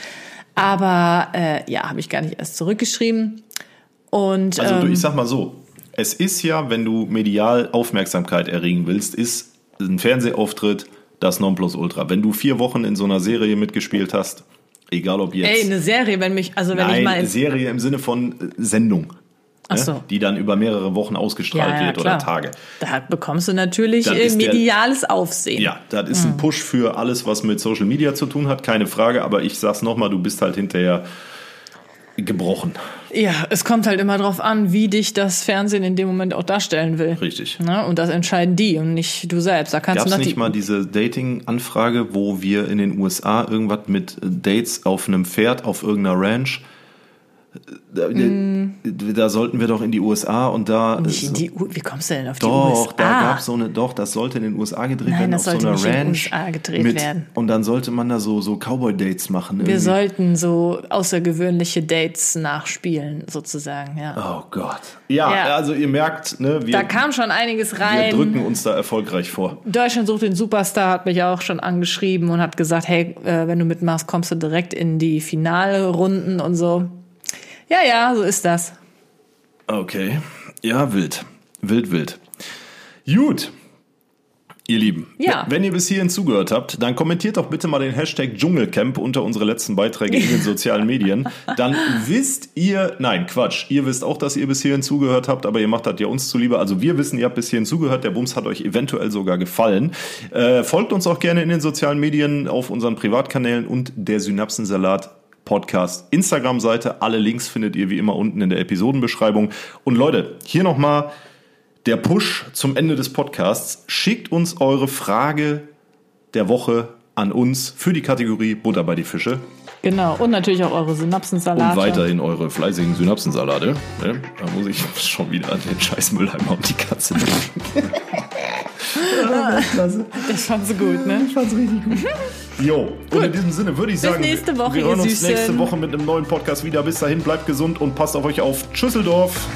Aber äh, ja, habe ich gar nicht erst zurückgeschrieben. Und Also du, ähm, ich sag mal so, es ist ja, wenn du medial Aufmerksamkeit erregen willst, ist ein Fernsehauftritt das Nonplusultra. Wenn du vier Wochen in so einer Serie mitgespielt hast, egal ob jetzt... ey, eine Serie, wenn mich, also wenn ich Nein, mal Serie im Sinne von äh, Sendung. Ach ne? so. Die dann über mehrere Wochen ausgestrahlt ja, ja, wird klar. oder Tage. Da bekommst du natürlich äh, ist der- mediales Aufsehen. Ja, das ist Mhm. ein Push für alles, was mit Social Media zu tun hat, keine Frage. Aber ich sag's nochmal, du bist halt hinterher gebrochen. Ja, es kommt halt immer drauf an, wie dich das Fernsehen in dem Moment auch darstellen will. Richtig. Ne? Und das entscheiden die und nicht du selbst. Da kannst Gab du nicht mal diese Dating-Anfrage, wo wir in den USA irgendwas mit Dates auf einem Pferd auf irgendeiner Ranch? Da, da sollten wir doch in die USA und da. Mm. nicht in die U wie kommst du denn auf die Doch, USA? da gab so eine, doch, das sollte in den USA gedreht Nein, werden, das auf so sollte einer nicht in den Ranch. USA gedreht mit, werden. Und dann sollte man da so, so Cowboy-Dates machen. Wir irgendwie. sollten so außergewöhnliche Dates nachspielen, sozusagen, ja. Oh Gott. Ja, Ja. also ihr merkt, ne, wir, Da kam schon einiges wir rein. drücken uns da erfolgreich vor. Deutschland sucht den Superstar hat mich auch schon angeschrieben und hat gesagt, hey, äh, wenn du mitmachst, kommst du direkt in die Finalrunden und so. Ja, ja, so ist das. Okay. Ja, wild. Wild, wild. Gut. Ihr Lieben, Ja. wenn ihr bis hierhin zugehört habt, dann kommentiert doch bitte mal den Hashtag Dschungelcamp unter unsere letzten Beiträge in den [laughs] sozialen Medien. Dann wisst ihr, nein, Quatsch, ihr wisst auch, dass ihr bis hierhin zugehört habt, aber ihr macht das ja uns zuliebe. Also wir wissen, ihr habt bis hierhin zugehört, der Bums hat euch eventuell sogar gefallen. Äh, folgt uns auch gerne in den sozialen Medien, auf unseren Privatkanälen und der Synapsensalat Podcast Instagram-Seite. Alle Links findet ihr wie immer unten in der Episodenbeschreibung. Und Leute, hier nochmal der Push zum Ende des Podcasts. Schickt uns eure Frage der Woche an uns für die Kategorie Butter bei die Fische Genau. Und natürlich auch eure Synapsensalate. und weiterhin eure fleißigen Synapsensalate. Ne? Da muss ich [laughs] schon wieder an den scheiß Mülleimer und die Katze denken. [laughs] Das fand sie gut, ne? [laughs] Jo, und in diesem Sinne würde ich sagen, nächste Woche, wir hören uns Süßen. nächste Woche mit einem neuen Podcast wieder. Bis dahin, bleibt gesund und passt auf euch auf. Tschüsseldorf.